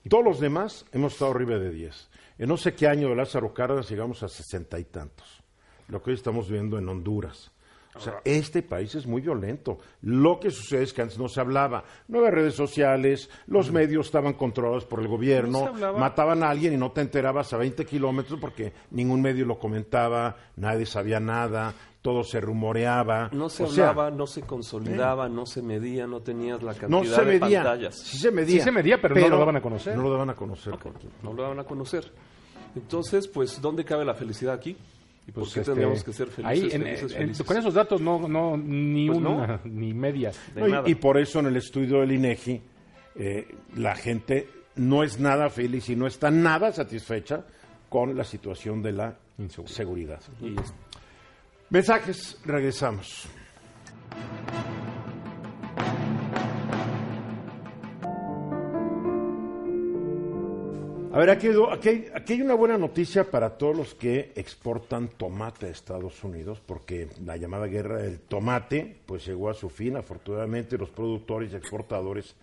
Todos los demás hemos estado arriba de 10. En no sé qué año de Lázaro Cárdenas llegamos a sesenta y tantos. Lo que hoy estamos viendo en Honduras. O sea, este país es muy violento. Lo que sucede es que antes no se hablaba. No había redes sociales, los medios estaban controlados por el No gobierno, mataban a alguien y no te enterabas a 20 kilómetros porque ningún medio lo comentaba, nadie sabía nada, todo se rumoreaba. No se O sea, hablaba, no se consolidaba, no se medía, no tenías la cantidad no se de medía. pantallas. Sí se medía. Sí se medía, pero no lo daban a conocer. No lo daban a conocer. No lo van a conocer. Entonces, pues, ¿dónde cabe la felicidad aquí? ¿Y por Pues, qué este, tendríamos que ser felices, ahí, en- felices, en- felices? con esos datos no, no ni Pues una no. ni media. De No, y- nada. y, por eso en el estudio del INEGI eh, la gente no es nada feliz y no está nada satisfecha con la situación de la seguridad. Y es- Mensajes, regresamos. A ver, aquí, hay una buena noticia para todos los que exportan tomate a Estados Unidos, porque la llamada guerra del tomate pues llegó a su fin. Afortunadamente, los productores y exportadores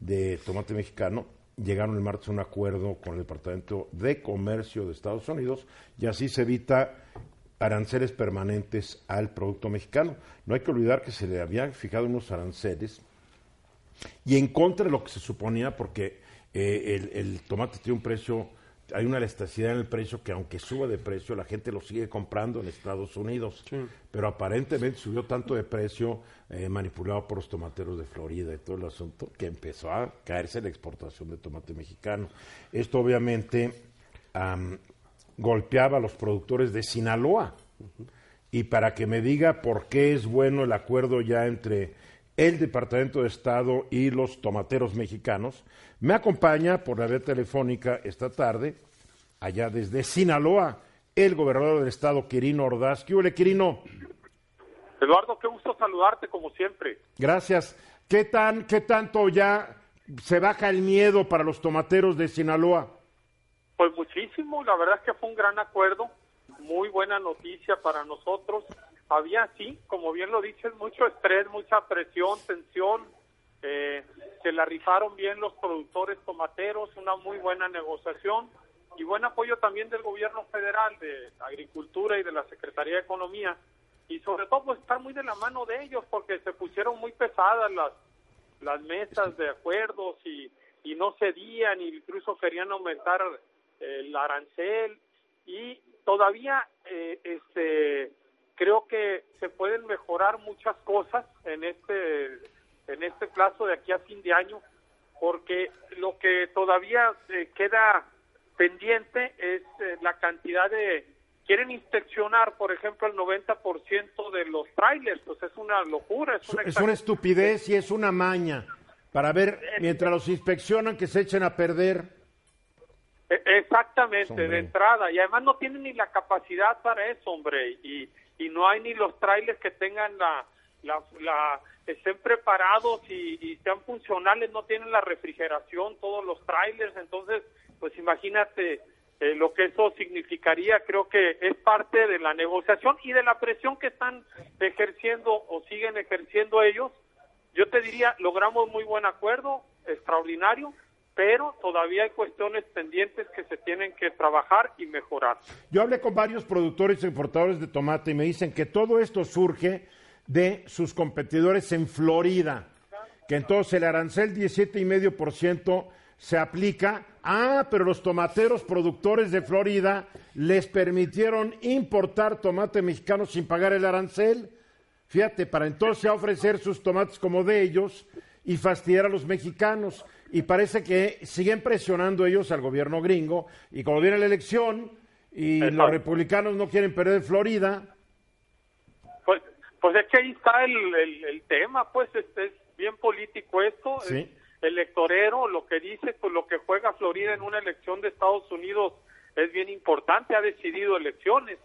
de tomate mexicano llegaron el martes a un acuerdo con el Departamento de Comercio de Estados Unidos y así se evita aranceles permanentes al producto mexicano. No hay que olvidar que se le habían fijado unos aranceles y en contra de lo que se suponía, porque eh, el, el tomate tiene un precio hay una elasticidad en el precio que aunque suba de precio, la gente lo sigue comprando en Estados Unidos. Pero aparentemente subió tanto de precio eh, manipulado por los tomateros de Florida y todo el asunto que empezó a caerse la exportación de tomate mexicano. Esto obviamente am, golpeaba a los productores de Sinaloa. Y para que me diga por qué es bueno el acuerdo ya entre el Departamento de Estado y los tomateros mexicanos, me acompaña por la red telefónica esta tarde, allá desde Sinaloa, el gobernador del Estado, Quirino Ordaz. ¿Qué huele, Quirino? Eduardo, qué gusto saludarte como siempre. Gracias. ¿Qué, tan, ¿Qué tanto ya se baja el miedo para los tomateros de Sinaloa? Pues muchísimo, la verdad es que fue un gran acuerdo, muy buena noticia para nosotros. Había, sí, como bien lo dices, mucho estrés, mucha presión, tensión. Eh, se la rifaron bien los productores tomateros, una muy buena negociación y buen apoyo también del gobierno federal, de Agricultura y de la Secretaría de Economía. Y sobre todo, pues estar muy de la mano de ellos, porque se pusieron muy pesadas las, las mesas de acuerdos y, y no cedían, incluso querían aumentar el arancel y todavía eh, este creo que se pueden mejorar muchas cosas en este en este plazo de aquí a fin de año porque lo que todavía eh, queda pendiente es eh, la cantidad de quieren inspeccionar por ejemplo el 90% de los trailers pues es una locura es una, Es una estupidez y es una maña para ver, mientras los inspeccionan, que se echen a perder. E- Exactamente, Hombre. de entrada. Y además no tienen ni la capacidad para eso, hombre. Y, y no hay ni los trailers que tengan la, la, estén preparados y, y sean funcionales, no tienen la refrigeración, todos los trailers. Entonces, pues imagínate eh, lo que eso significaría. Creo que es parte de la negociación y de la presión que están ejerciendo o siguen ejerciendo ellos. Yo te diría, logramos muy buen acuerdo, extraordinario, pero todavía hay cuestiones pendientes que se tienen que trabajar y mejorar. Yo hablé con varios productores e importadores de tomate y me dicen que todo esto surge de sus competidores en Florida, que entonces el arancel 17,5% se aplica. Ah, pero los tomateros productores de Florida les permitieron importar tomate mexicano sin pagar el arancel. Fíjate, para entonces ofrecer sus tomates como de ellos y fastidiar a los mexicanos. Y parece que siguen presionando ellos al gobierno gringo. Y como viene la elección y los republicanos no quieren perder Florida, Pues, pues es que ahí está el, el, el tema, pues este es bien político esto, Sí. es electorero, lo que dice, pues lo que juega Florida en una elección de Estados Unidos es bien importante, ha decidido elecciones.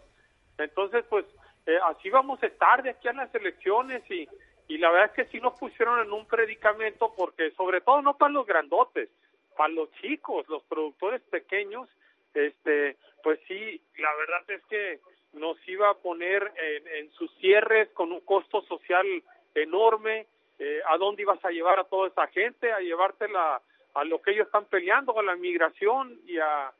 Entonces, pues eh, así vamos a estar de aquí a las elecciones y, y la verdad es que sí nos pusieron en un predicamento porque sobre todo no para los grandotes, para los chicos, los productores pequeños, este, pues sí, la verdad es que nos iba a poner en, en sus cierres con un costo social enorme, eh, a dónde ibas a llevar a toda esa gente, a llevártela a lo que ellos están peleando, a la migración y a,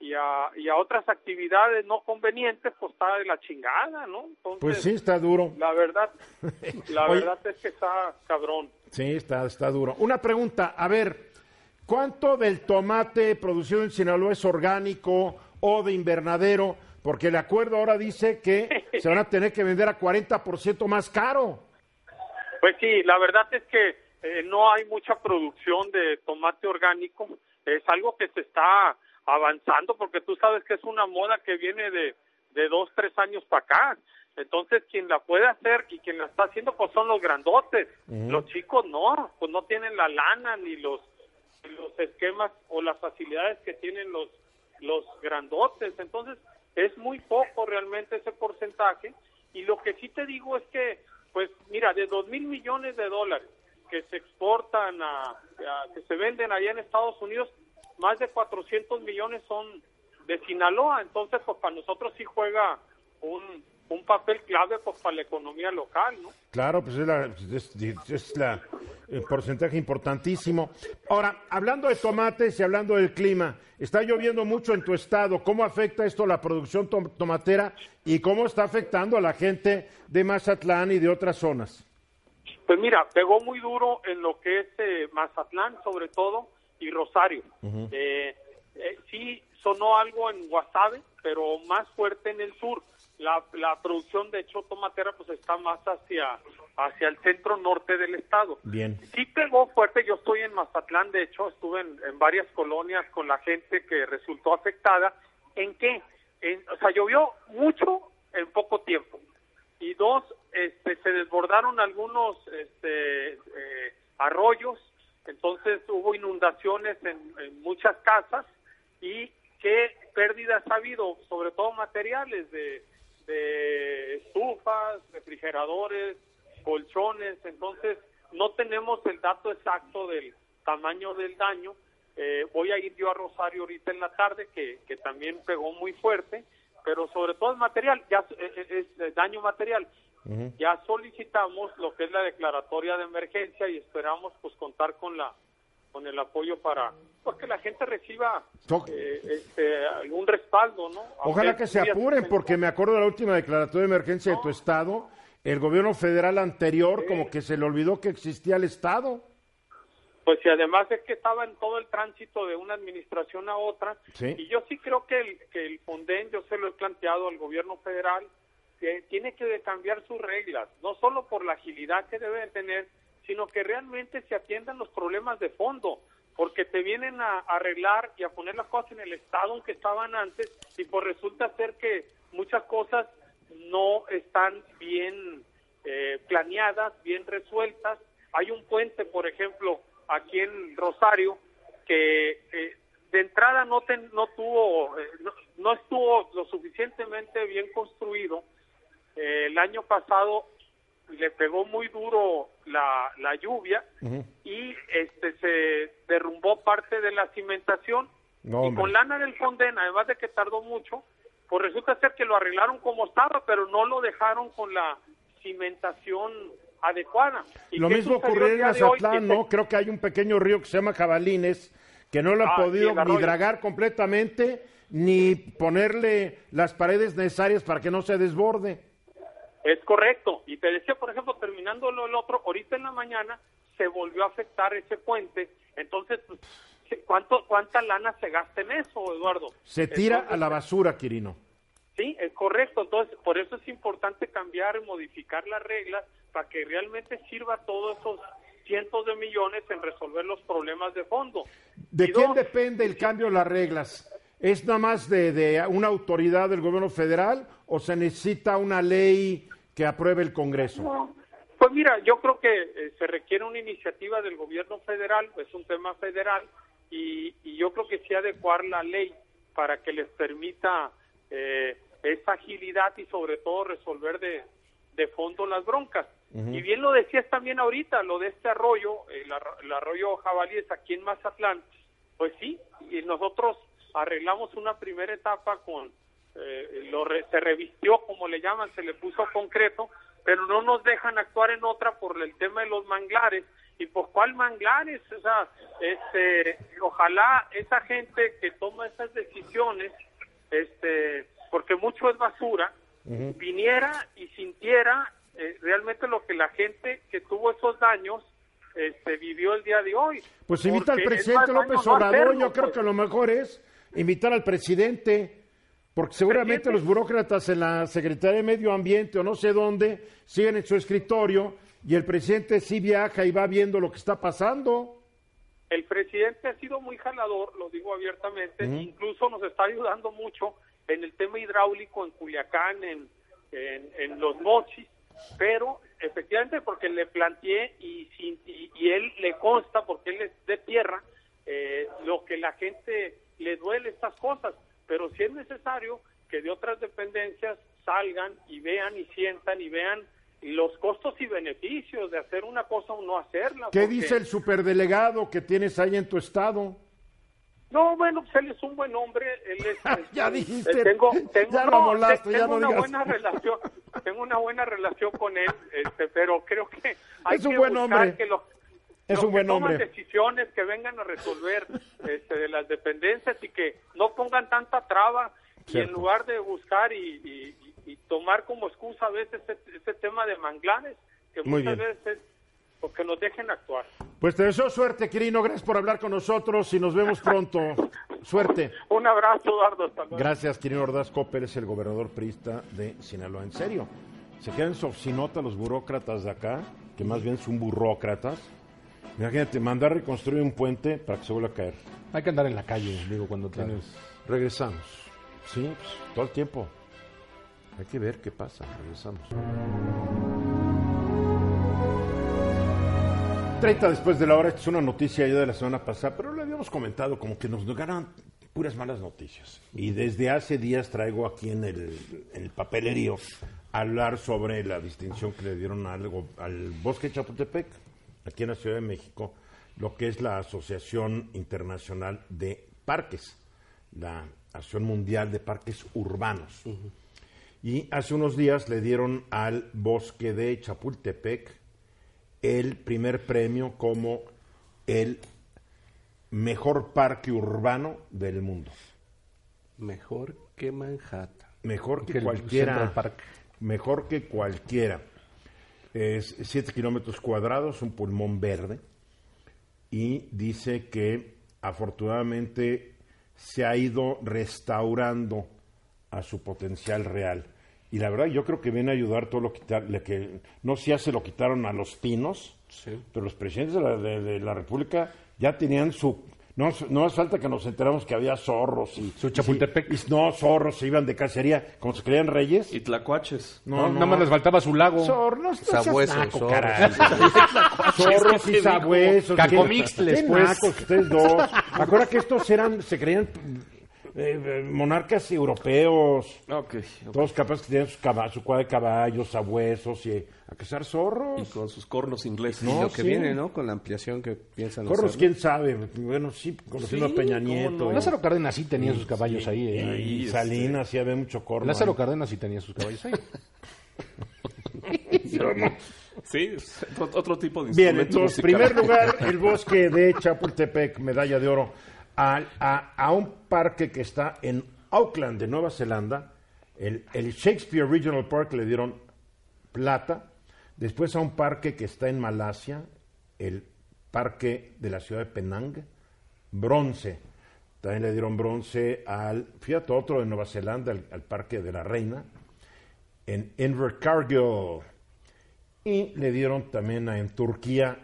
y a, y a otras actividades no convenientes, pues está de la chingada, ¿no? Entonces, pues sí, está duro. la verdad, la Oye. verdad es que está cabrón. Sí, está, está duro. Una pregunta, a ver, ¿cuánto del tomate producido en Sinaloa es orgánico o de invernadero? Porque el acuerdo ahora dice que se van a tener que vender a 40% más caro. Pues sí, la verdad es que eh, no hay mucha producción de tomate orgánico. Es algo que se está avanzando porque tú sabes que es una moda que viene de, de dos, tres años para acá. Entonces, quien la puede hacer y quien la está haciendo, pues son los grandotes. Los chicos no, pues no tienen la lana ni los, los esquemas o las facilidades que tienen los, los grandotes. Entonces, es muy poco realmente ese porcentaje. Y lo que sí te digo es que, pues mira, de dos mil millones de dólares que se exportan, a, a- que se venden allá en Estados Unidos, más de 400 millones son de Sinaloa. Entonces, pues para nosotros sí juega un, un papel clave pues para la economía local, ¿no? Claro, pues es, la, es, es la- el porcentaje importantísimo. Ahora, hablando de tomates y hablando del clima, está lloviendo mucho en tu estado. ¿Cómo afecta esto a la producción tom- tomatera y cómo está afectando a la gente de Mazatlán y de otras zonas? Pues mira, pegó muy duro en lo que es eh, Mazatlán, sobre todo, y Rosario. Eh, eh, sí, sonó algo en Guasave, pero más fuerte en el sur. La, la producción de choto matera pues está más hacia hacia el centro norte del estado. Bien. Sí pegó fuerte, yo estoy en Mazatlán, de hecho estuve en, en varias colonias con la gente que resultó afectada. ¿En qué? En- o sea, llovió mucho en poco tiempo. Y dos, este, se desbordaron algunos este, eh, arroyos, entonces hubo inundaciones en, muchas casas y qué pérdidas ha habido, sobre todo materiales de, de estufas, refrigeradores, colchones, entonces no tenemos el dato exacto del tamaño del daño. Eh, voy a ir yo a Rosario ahorita en la tarde, que, que también pegó muy fuerte, pero sobre todo es material, ya es, daño material. Ya solicitamos lo que es la declaratoria de emergencia y esperamos pues contar con la con el apoyo para pues, que la gente reciba eh, este, algún respaldo, ¿no? Ojalá que se apuren, porque me acuerdo de la última declaratoria de emergencia de tu estado. El gobierno federal anterior, como que se le olvidó que existía el estado. Pues y además es que estaba en todo el tránsito de una administración a otra. Sí. Y yo sí creo que el, que el Fonden, yo se lo he planteado al gobierno federal, que tiene que cambiar sus reglas, no solo por la agilidad que debe de tener, sino que realmente se atiendan los problemas de fondo, porque te vienen a arreglar y a poner las cosas en el estado en que estaban antes y pues resulta ser que muchas cosas no están bien eh, planeadas, bien resueltas. Hay un puente, por ejemplo, aquí en Rosario, que eh, de entrada no, ten- no tuvo, eh, no estuvo lo suficientemente bien construido. Eh, el año pasado le pegó muy duro la, la lluvia y este se derrumbó parte de la cimentación No, y con lana del Fonden, además de que tardó mucho, pues resulta ser que lo arreglaron como estaba, pero no lo dejaron con la cimentación adecuada. ¿Y Lo mismo ocurrió en? Mazatlán, se- ¿no? Creo que hay un pequeño río que se llama Jabalines, que no lo han Ah, podido ni dragar completamente, ni ponerle las paredes necesarias para que no se desborde. Es correcto. Y te decía, por ejemplo, terminando lo el otro, ahorita en la mañana se volvió a afectar ese puente. Entonces, pues, ¿cuánto, ¿cuánta lana se gasta en eso, Eduardo? Se tira Entonces, a la basura, Quirino. Sí, es correcto. Entonces, por eso es importante cambiar y modificar las reglas para que realmente sirva todos esos cientos de millones en resolver los problemas de fondo. ¿De Y quién dos, depende el cambio de las reglas? ¿Es nada más de, de una autoridad del gobierno federal o se necesita una ley que apruebe el Congreso? Pues mira, yo creo que eh, se requiere una iniciativa del gobierno federal, es un tema federal, y, y yo creo que sí adecuar la ley para que les permita eh, esa agilidad y sobre todo resolver de, de fondo las broncas. Y bien lo decías también ahorita, lo de este arroyo, el, arro- el arroyo Jabalíes aquí en Mazatlán, pues sí, y nosotros arreglamos una primera etapa con, eh, lo re- se revistió, como le llaman, se le puso concreto, pero no nos dejan actuar en otra por el tema de los manglares. ¿Y por cuál manglares? O sea, este, ojalá esa gente que toma esas decisiones, este, porque mucho es basura, viniera y sintiera eh, realmente lo que la gente que tuvo esos daños este, vivió el día de hoy. Pues invita al presidente López no Obrador, hacerlo, yo creo pues. que lo mejor es invitar al presidente, porque seguramente los burócratas en la Secretaría de Medio Ambiente o no sé dónde siguen en su escritorio y el presidente sí viaja y va viendo lo que está pasando. El presidente ha sido muy jalador, lo digo abiertamente, incluso nos está ayudando mucho en el tema hidráulico en Culiacán, en, en, en los mochis, pero efectivamente porque le planteé y, sin- y, y él le consta, porque él es de tierra, eh, lo que la gente le duele estas cosas, pero si es necesario que de otras dependencias salgan y vean y sientan y vean los costos y beneficios de hacer una cosa o no hacerla. ¿Qué porque- dice el superdelegado que tienes ahí en tu estado? No, bueno, pues él es un buen hombre. Él es, Ya este, dijiste, eh, Tengo, tengo, ya no, ya tengo no una digas. buena relación. Tengo una buena relación con él, este, pero creo que hay Es un que buen buscar hombre. que los, Es los un buen que toman hombre. decisiones que vengan a resolver este, de las dependencias y que no pongan tanta traba y en Cierto. lugar de buscar y, y- y- tomar como excusa a veces este, este tema de manglares que Muy muchas bien. veces pues que nos dejen actuar. Pues te deseo suerte, Quirino. Gracias por hablar con nosotros y nos vemos pronto. Suerte. Un abrazo, Eduardo. Hasta luego. Gracias, Quirino Ordaz Copper, es el gobernador priista de Sinaloa. En serio, se quedan sofinota los burócratas de acá, que más bien son burócratas. Imagínate, mandar reconstruir un puente para que se vuelva a caer. Hay que andar en la calle, digo, cuando tienes... Regresamos. Sí, pues, todo el tiempo. Hay que ver qué pasa. Regresamos. 30 después de la hora, esta es una noticia ya de la semana pasada, pero lo habíamos comentado, como que nos ganan puras malas noticias. Y desde hace días traigo aquí en el, en el papelerío a hablar sobre la distinción que le dieron a algo, al Bosque de Chapultepec, aquí en la Ciudad de México, lo que es la Asociación Internacional de Parques, la Asociación Mundial de Parques Urbanos. Y hace unos días le dieron al Bosque de Chapultepec el primer premio como el mejor parque urbano del mundo. Mejor que Manhattan. Mejor que, Que cualquiera. Mejor que cualquiera. Es 7 kilómetros cuadrados, un pulmón verde. Y dice que afortunadamente se ha ido restaurando a su potencial real. Y la verdad, yo creo que viene a ayudar todo lo le que no sé si ya se lo quitaron a los pinos, pero los presidentes de la, de- de la República ya tenían su. No, no hace falta que nos enteramos que había zorros y. Su Chapultepec. y- y no, zorros, se iban de cacería, como se creían reyes. Y tlacuaches. No, nada más les faltaba su lago. Zorros, no seas Sabuesos, naco, zorros. caray. Zorros y sabuesos. Cacomixtles, Qué pues. nacos ustedes dos. Acuerda que estos eran, se creían eh, eh, monarcas europeos. Ok. ok. Todos capaces que tenían sus caba- su cuadra de caballos, sabuesos y a cazar Y zorros. con sus cornos ingleses. No, y lo que sí. viene, ¿no? Con la ampliación que piensan Zorros, hacer. quién sabe. Bueno, sí, conociendo Sí, a Peña Nieto. no. y- Lázaro Cárdenas sí tenía sus caballos ahí, y, ¿eh? y este- Salinas, sí había mucho corno. Lázaro ahí. Cárdenas sí tenía sus caballos ahí. Sí, es otro, otro tipo de Bien, instrumento entonces, musical. primer lugar, el bosque de Chapultepec, medalla de oro, a, a un parque que está en Auckland, de Nueva Zelanda. El, el Shakespeare Regional Park le dieron plata. Después a un parque que está en Malasia, el parque de la ciudad de Penang, bronce. También le dieron bronce al, fíjate, otro de Nueva Zelanda, al, parque de la reina, en Invercargill. Y le dieron también en Turquía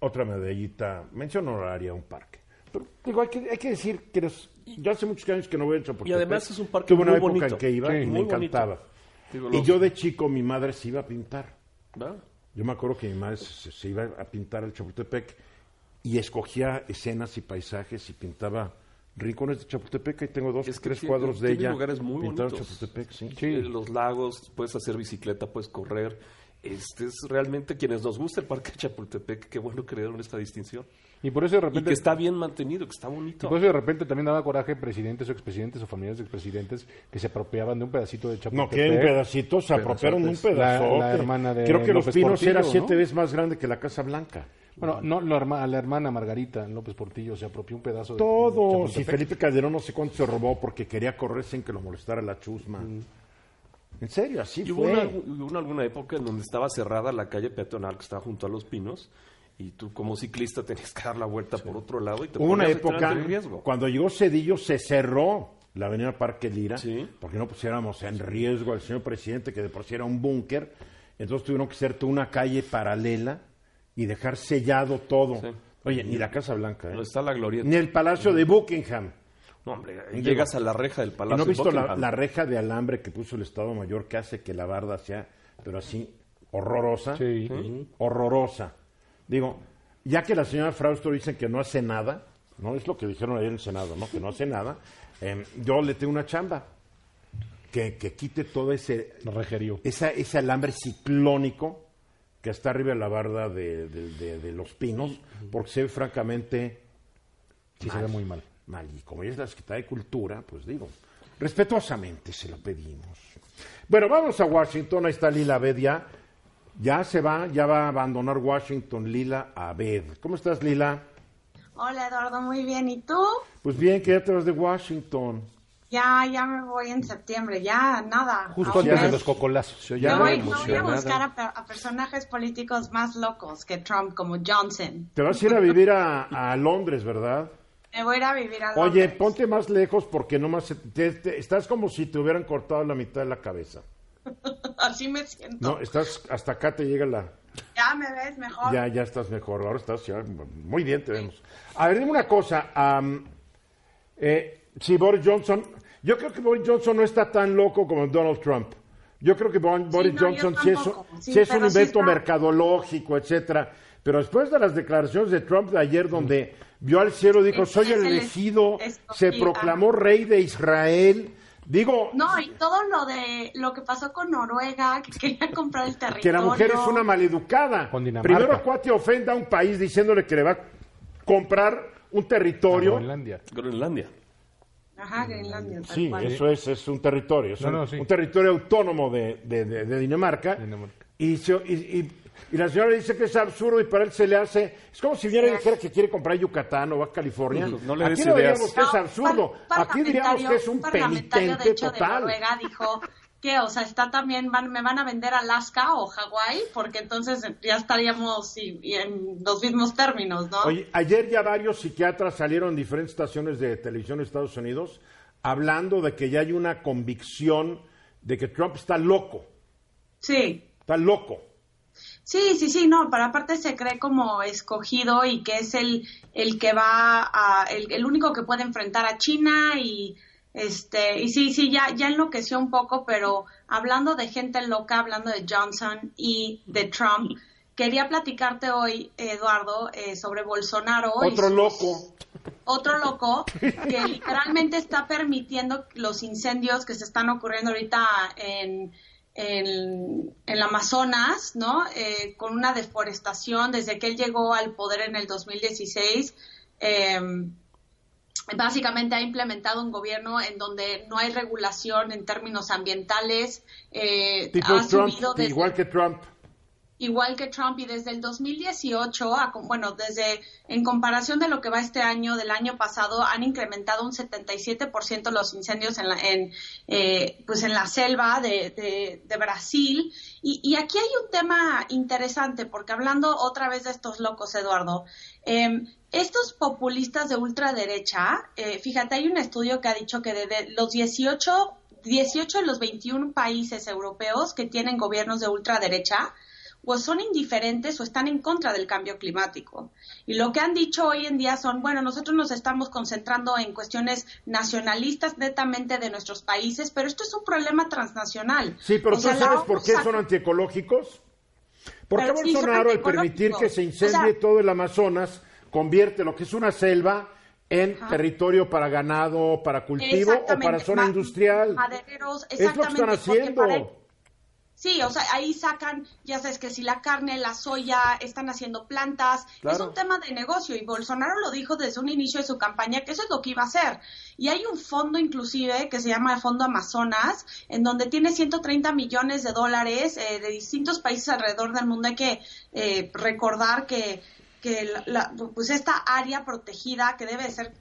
otra medallita, mención honoraria a un parque. Pero digo, hay que, hay que decir que los- yo hace muchos años que no voy a Chapultepec. Y además es un parque Tuve una muy época bonito. en que iba Sí, y me bonito. encantaba. Digo, Y yo de chico, mi madre se iba a pintar. ¿Va? Yo me acuerdo que mi madre se, se iba a pintar al Chapultepec y escogía escenas y paisajes y pintaba rincones de Chapultepec. Ahí tengo dos, Es que tres tiene- cuadros de tiene ella lugares muy bonitos. Chapultepec, sí. Eh, Los lagos, puedes hacer bicicleta, puedes correr. Este es realmente quienes nos gusta el Parque de Chapultepec, qué bueno que le dieron esta distinción. Y por eso de Y repente... que está bien mantenido, que está y bonito. por eso de repente también daba coraje presidentes o expresidentes o familiares de expresidentes que se apropiaban de un pedacito de No, Chapultepec. que un pedacito, se apropiaron un pedazo. La- la hermana de Creo que Los López Pinos era Portillo, siete ¿no? veces más grande que la Casa Blanca. Bueno, no, la, herma- la hermana Margarita López Portillo se apropió un pedazo de Todo. Si Felipe Calderón no sé cuánto se robó porque quería correr sin que lo molestara la chusma. En serio, así Y hubo fue. una, hubo una- alguna época en donde estaba cerrada la calle peatonal que estaba junto a los pinos y tú como ciclista tenías que dar la vuelta por otro lado y te Hubo una época, en riesgo. cuando llegó Cedillo, se cerró la avenida Parque Lira, Sí. porque no pusiéramos en riesgo al señor presidente, que de por sí era un búnker. Entonces tuvieron que hacer toda una calle paralela y dejar sellado todo. Sí. Oye, ni la Casa Blanca, ¿eh? No está la glorieta. ni el Palacio de Buckingham. No, hombre, llegas a la reja del ¿Y palacio. ¿No has visto la, reja de alambre que puso el Estado Mayor que hace que la barda sea, pero así, horrorosa? Sí. Horrorosa. Digo, ya que la señora Frausto dice que no hace nada, ¿no? Es lo que dijeron ayer en el Senado, ¿no? Que no hace nada. eh, yo le tengo una chamba. Que, que quite todo ese, esa, ese alambre ciclónico que está arriba de la barda de, de- de- de los pinos, porque se ve francamente Sí, se ve muy mal. mal. Y como ella es la Secretaría de Cultura, pues digo, respetuosamente se lo pedimos. Bueno, vamos a Washington, ahí está Lila Abed ya. Se va, ya va a abandonar Washington Lila Abed. ¿Cómo estás, Lila? Hola Eduardo, muy bien. ¿Y tú? Pues bien, que ya te vas de Washington. Ya, ya me voy en septiembre, ya nada. Justo a antes de mes. los cocolazos. Oye Yo muy voy, a buscar a, a personajes políticos más locos que Trump, como Johnson. Te vas a ir a vivir a, a Londres, ¿verdad? Me voy a ir a vivir a Oye, Londres. ponte más lejos porque nomás te- te- te- estás como si te hubieran cortado la mitad de la cabeza. Así me siento. No, estás hasta acá te llega la Ya me ves mejor. ya ya estás mejor. Ahora estás ya muy bien te vemos. A ver, dime una cosa, am, eh, si Boris Johnson, yo creo que Boris Johnson no está tan loco como Donald Trump. Yo creo que Bo- Boris no, Johnson sí es, tampoco. Sí, sí es un invento está- mercadológico, etcétera. Pero después de las declaraciones de Trump de ayer, donde vio al cielo, dijo: Soy el el elegido, se proclamó rey de Israel. Digo, No, y todo lo de lo que pasó con Noruega, que quería comprar el territorio. que la mujer es una maleducada. Con Dinamarca. Primero cuate ofenda a un país diciéndole que le va a comprar un territorio. Groenlandia. Groenlandia. Ajá, Groenlandia. tal Sí, cual. eso es, es un territorio, es No, un, no, sí. un territorio autónomo de, de- de- de Dinamarca. Dinamarca. Y, se- y, y- y la señora dice que es absurdo y para él se le hace... Es como si viera y dijera que quiere comprar Yucatán o va a California. No le Aquí des no ideas. diríamos que es No, absurdo. Aquí diríamos que es un parlamentario, penitente de hecho, total. De Noruega dijo que, o sea, está también, van, me van a vender Alaska o Hawái, porque entonces ya estaríamos y- y en los mismos términos, ¿no? Oye, ayer ya varios psiquiatras salieron en diferentes estaciones de televisión de Estados Unidos hablando de que ya hay una convicción de que Trump está loco, Sí. está loco. Sí, sí, sí, no, pero aparte se cree como escogido y que es el, el que va a, el, el único que puede enfrentar a China y este, y sí, sí, ya, ya enloqueció un poco, pero hablando de gente loca, hablando de Johnson y de Trump, quería platicarte hoy, Eduardo, eh, sobre Bolsonaro. Otro sus- loco. otro loco que literalmente está permitiendo los incendios que se están ocurriendo ahorita en, en, el Amazonas, ¿no? Eh, con una deforestación desde que él llegó al poder en el 2016. eh, básicamente ha implementado un gobierno en donde no hay regulación en términos ambientales. eh, ha Trump, desde- igual que Trump. Igual que Trump y desde el 2018, a bueno, desde en comparación de lo que va este año, del año pasado, han incrementado un 77% los incendios en la, en, eh, pues en la selva de, de- Brasil. Y, y aquí hay un tema interesante, porque hablando otra vez de estos locos, Eduardo, eh, estos populistas de ultraderecha, eh, fíjate, hay un estudio que ha dicho que de los 18, 18 de los 21 países europeos que tienen gobiernos de ultraderecha, o son indiferentes o están en contra del cambio climático. Y lo que han dicho hoy en día son, bueno, nosotros nos estamos concentrando en cuestiones nacionalistas netamente de nuestros países, pero esto es un problema transnacional. Sí, pero O ¿tú sea, sabes por qué son antiecológicos? Sí, son Bolsonaro, al permitir que se O incendie sea- todo el Amazonas, convierte lo que es una selva en Ajá. territorio para ganado, para cultivo o para zona ma- industrial. Es lo que están haciendo. Sí, o sea, ahí sacan, ya sabes que si la carne, la soya, están haciendo plantas, es un tema de negocio y Bolsonaro lo dijo desde un inicio de su campaña que eso es lo que iba a hacer. Y hay un fondo inclusive que se llama el Fondo Amazonas, en donde tiene 130 millones de dólares eh, de distintos países alrededor del mundo. Hay que eh, recordar que, que la- la- pues esta área protegida que debe de ser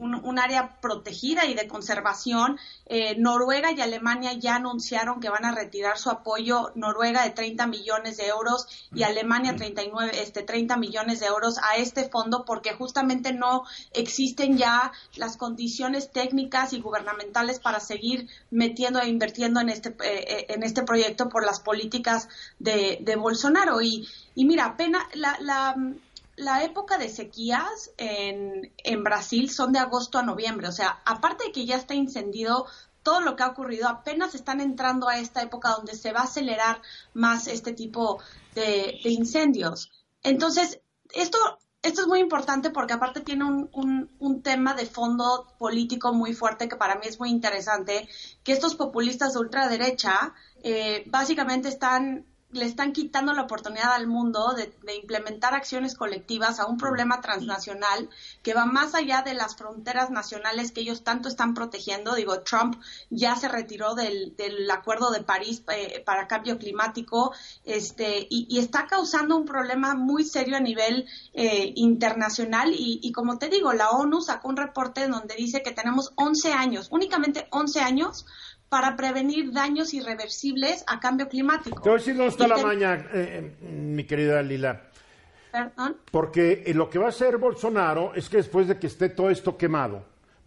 un, un área protegida y de conservación. Eh, Noruega y Alemania ya anunciaron que van a retirar su apoyo. Noruega de 30 millones de euros y Alemania 39, este, 30 millones de euros a este fondo porque justamente no existen ya las condiciones técnicas y gubernamentales para seguir metiendo e invirtiendo en este, eh, eh, en este proyecto por las políticas de, de Bolsonaro. Y, y mira, apenas la, la la época de sequías en, en Brasil son de agosto a noviembre. O sea, aparte de que ya está incendido todo lo que ha ocurrido, apenas están entrando a esta época donde se va a acelerar más este tipo de, incendios. Entonces, esto, esto es muy importante porque aparte tiene un, un, un tema de fondo político muy fuerte que para mí es muy interesante, que estos populistas de ultraderecha eh, básicamente están le están quitando la oportunidad al mundo de, de, implementar acciones colectivas a un problema transnacional que va más allá de las fronteras nacionales que ellos tanto están protegiendo. Digo, Trump ya se retiró del, del Acuerdo de París eh, para cambio climático este, y, y, está causando un problema muy serio a nivel eh, internacional. Y, y, como te digo, la ONU sacó un reporte donde dice que tenemos 11 años, únicamente 11 años para prevenir daños irreversibles a cambio climático. Te voy a decir dónde está la maña, eh, mi querida Lila. ¿Perdón? Porque eh, lo que va a hacer Bolsonaro es que después de que esté todo esto quemado,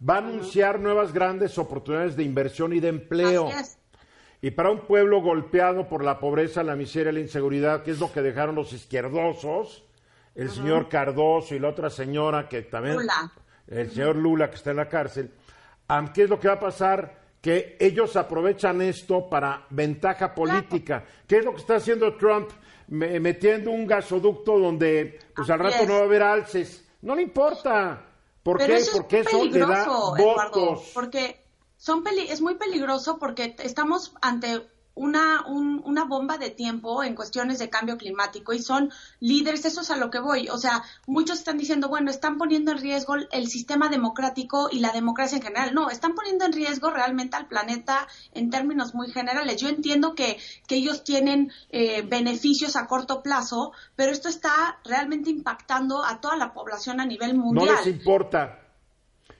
va a anunciar nuevas grandes oportunidades de inversión y de empleo. Así es. Y para un pueblo golpeado por la pobreza, la miseria y la inseguridad, que es lo que dejaron los izquierdosos, el señor Cardoso y la otra señora que también, Lula. el señor Lula que está en la cárcel, ¿qué es lo que va a pasar? Que ellos aprovechan esto para ventaja política. ¿Qué es lo que está haciendo Trump? Me- metiendo un gasoducto donde pues al rato es. no va a haber alces. No le importa. ¿Por Pero qué? eso es Porque muy eso le da Eduardo, votos. porque son peli- es muy peligroso porque estamos ante una, un- una bomba de tiempo en cuestiones de cambio climático y son líderes, eso es a lo que voy. O sea, muchos están diciendo, bueno, están poniendo en riesgo el sistema democrático y la democracia en general. No, están poniendo en riesgo realmente al planeta en términos muy generales. Yo entiendo que, que ellos tienen eh, beneficios a corto plazo, pero esto está realmente impactando a toda la población a nivel mundial. No les importa.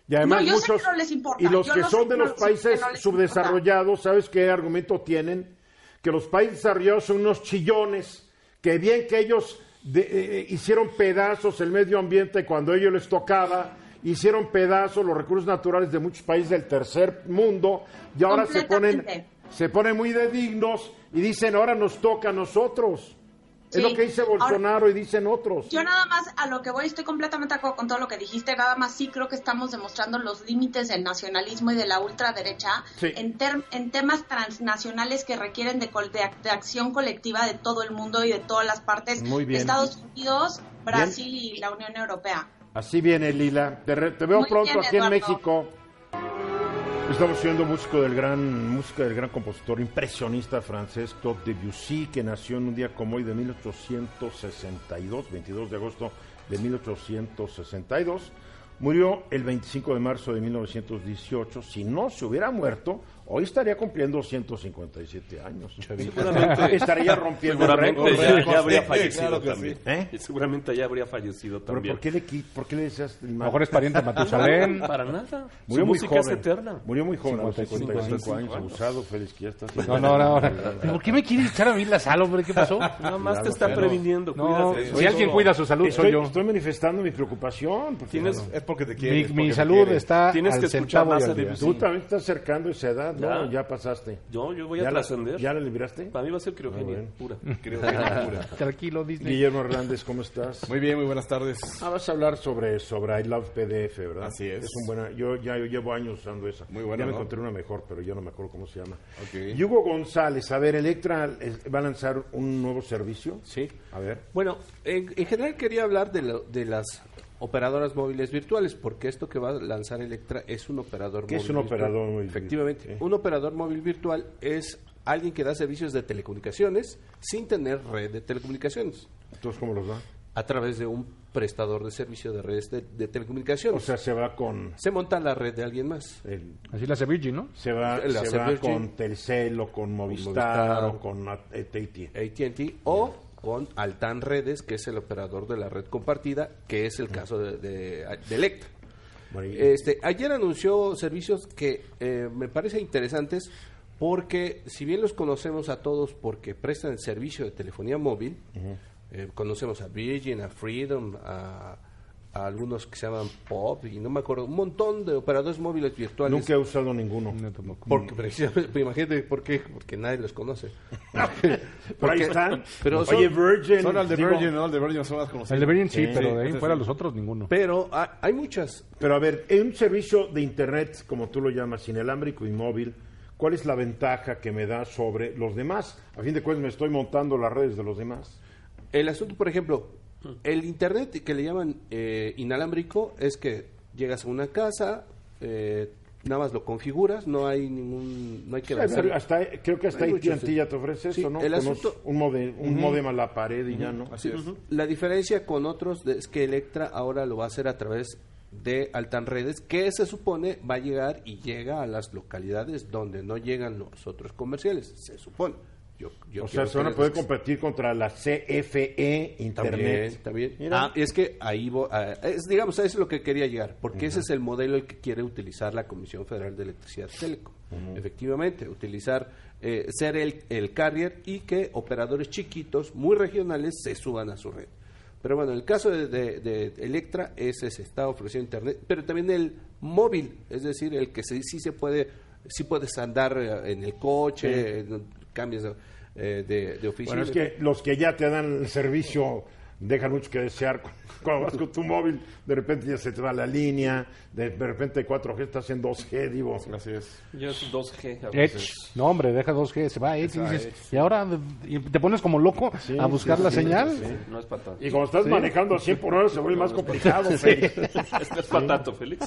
Y además No, yo sé muchos que no les importa. y los Yo que son de los países no subdesarrollados, ¿sabes qué argumento tienen? Que los países desarrollados son unos chillones, que bien que ellos de- eh, hicieron pedazos el medio ambiente cuando a ellos les tocaba, hicieron pedazos los recursos naturales de muchos países del tercer mundo y ahora se ponen se ponen muy de dignos y dicen ahora nos toca a nosotros. Es lo que dice Ahora- Bolsonaro y dicen otros. Yo nada más a lo que voy estoy completamente de acuerdo con todo lo que dijiste, nada más sí creo que estamos demostrando los límites del nacionalismo y de la ultraderecha Sí. en, ter- en temas transnacionales que requieren de, col- de ac- de acción colectiva de todo el mundo y de todas las partes Muy bien. de Estados Unidos, Brasil y la Unión Europea. Así viene Lila. Te, veo Muy pronto bien, aquí en. México. Estamos siendo músico del gran, música del gran compositor impresionista francés Claude Debussy, que nació en un día como hoy de 1862, 22 de agosto de 1862. Murió el 25 de marzo de 1918. Si no se hubiera muerto, hoy estaría cumpliendo 157 años. Seguramente- estaría rompiendo Seguramente récords. ya, ya habría fallecido Claro también. sí. ¿Eh? Y Seguramente ya habría fallecido ¿Pero también. por qué, le, ¿Por qué le decías el mal? mejor es pariente de Matusalén. Para nada. Murió Su muy música es joven. eterna. Murió muy joven, a los 55 55 años, abusado, Félix, que ya estás. No, no, no. no. ¿Por qué me quiere echar a mí la sal, hombre? ¿Qué pasó? Nada más te está previniendo. No, cuídate. si alguien cuida su salud, soy yo. estoy manifestando mi preocupación. porque, Es porque te Mi, quieres. mi salud quieres. está Tienes al que escuchar centavo más a. Tú también estás acercando esa edad, ¿no? Ya. Ya pasaste. Yo, yo voy a ¿Ya la, trascender. ¿Ya la libraste? Para mí va a ser criogenia Ah, pura. Es pura. Tranquilo, Disney. Guillermo Hernández, ¿cómo estás? Muy bien, muy buenas tardes. Ah, vas a hablar sobre, sobre I Love PDF, ¿verdad? Así es. Es un buena, yo ya yo llevo años usando esa. Muy buena, Ya me ¿no? encontré una mejor, pero yo no me acuerdo cómo se llama. Y Hugo González, a ver, Electra va a lanzar un nuevo servicio. Sí. A ver. Bueno, en, en general quería hablar de, lo- de las operadoras móviles virtuales, porque esto que va a lanzar Electra es un operador ¿Qué es móvil un virtual. operador móvil Efectivamente, un operador móvil virtual es alguien que da servicios de telecomunicaciones sin tener red de telecomunicaciones, Entonces, ¿cómo los va? a través de un prestador de servicio de redes de, de O telecomunicaciones. sea, se va con... se monta la red de alguien más. el- Así la hace Virgin, ¿no? se va, La se va con Telcel o con Movistar, Movistar. o con AT&T. AT&T o con Altan Redes, que es el operador de la red compartida, que es el caso de, de, de Electra. Este, ayer anunció servicios que eh, me parecen interesantes porque si bien los conocemos a todos porque prestan el servicio de telefonía móvil, eh, conocemos a Virgin, a Freedom, a, a algunos que se llaman Pop y no me acuerdo, un montón de operadores móviles virtuales. Nunca he usado ninguno. No. Porque precisamente, pero imagínate por qué, porque nadie los conoce. Por ahí están. pero son- Oye, Virgin. Son al de digo, Virgin, ¿no? El de Virgin son más conocidos. El de Virgin sí, Sí, pero de ahí ese fuera sí. los otros ninguno. Pero ha- hay muchas. Pero a ver, en un servicio de Internet, como tú lo llamas, inalámbrico y móvil, ¿cuál es la ventaja que me da sobre los demás? A fin de cuentas, me estoy montando las redes de los demás. El asunto, por ejemplo, el internet que le llaman eh, inalámbrico es que llegas a una casa, eh, nada más lo configuras, no hay ningún, no hay que Sí, hasta- creo que hasta AT&T sí. ya te ofrece Sí, eso, ¿no? el Con asunto- un, modem, un modem a la pared y ya, ¿no? Así es. La diferencia con otros de- es que Electra ahora lo va a hacer a través de Altan Redes, que se supone va a llegar y llega a las localidades donde no llegan los otros comerciales, se supone. Yo, yo o sea, quiero se van a creer poder que- competir contra la CFE Internet. También. Ah, es que ahí, vo- ah, es, digamos, a eso es lo que quería llegar, porque ese es el modelo el que quiere utilizar la Comisión Federal de Electricidad Telecom. Efectivamente, utilizar, eh, ser el, el carrier y que operadores chiquitos, muy regionales, se suban a su red. Pero bueno, el caso de, de- de Electra, ese se está ofreciendo Internet, pero también el móvil, es decir, el que se- sí se puede, sí puedes andar eh, en el coche, eh, cambias eh, de, de oficina. Bueno, es que los que ya te dan el servicio dejan mucho que desear. Cuando vas con tu móvil, de repente ya se te va la línea, de, de repente 4G estás en 2G, digo. Así es. Yo es 2G a Edge. veces. No, hombre, deja 2G, se va Edge. Y, dices, Edge, y ahora y te pones como loco Sí, a buscar sí, la sí, señal. sí, sí. No es para tanto. Y cuando estás manejando a 100 por hora se vuelve más complicado. Félix. no es para tanto, Félix.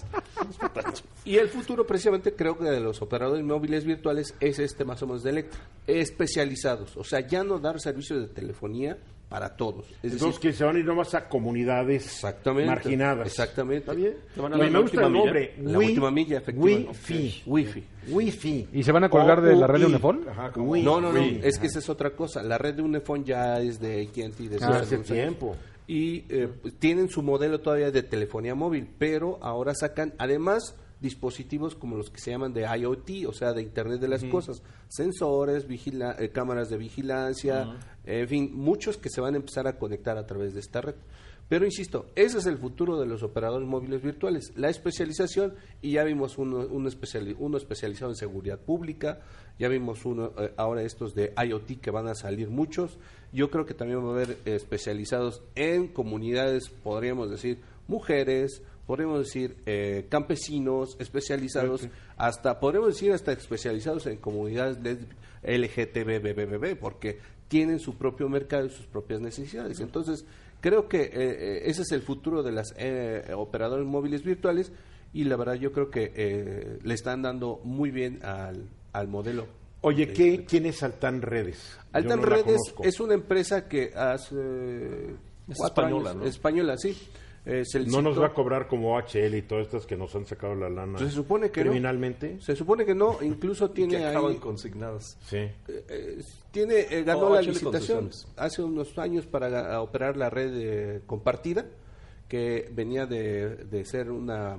Y el futuro, precisamente, creo que de los operadores móviles virtuales es este más o menos de Electra, especializados. O sea, ya no dar servicios de telefonía para todos. Es Entonces decir, que se van a ir nomás a comunidades Exactamente. marginadas. Exactamente. ¿Está bien? ¿Te van a Oye, dar me la gusta el última nombre. La Wi- última milla, efectivamente. Wi-Fi. Wi-Fi. Wi-Fi. ¿Y se van a colgar de la red de. Unifón? Wi- No, no, no, Wi- es que esa es otra cosa. La red de Unifón ya es de AT&T desde Ah, hace tiempo. Y eh, pues, tienen su modelo todavía de telefonía móvil, pero ahora sacan además dispositivos como los que se llaman de IoT, o sea, de Internet de las Cosas, sensores, vigila- eh, cámaras de vigilancia, en fin, muchos que se van a empezar a conectar a través de esta red. Pero insisto, ese es el futuro de los operadores móviles virtuales, la especialización, y ya vimos uno, uno, uno especializado en seguridad pública, ya vimos uno, eh, ahora estos de IoT que van a salir muchos, yo creo que también va a haber eh, especializados en comunidades, podríamos decir, mujeres, podríamos decir eh, campesinos, especializados, hasta, podríamos decir hasta especializados en comunidades LGTB, porque tienen su propio mercado y sus propias necesidades. Entonces, creo que eh, eh, ese es el futuro de las eh, operadores móviles virtuales y la verdad yo creo que eh, le están dando muy bien al, al modelo. Oye, ¿qué, ¿quién es Altan Redes? Altan no Redes es una empresa que hace eh, Es cuatro española, años- ¿no? española, sí. Eh, No nos va a cobrar como HL y todas estas que nos han sacado la lana. Se supone que no. criminalmente. Se supone que no, incluso Que tiene acaban ahí, consignadas. Sí. eh, tiene eh, ganó Oh, la HL licitación hace unos años para operar la red eh, compartida que venía de, de ser una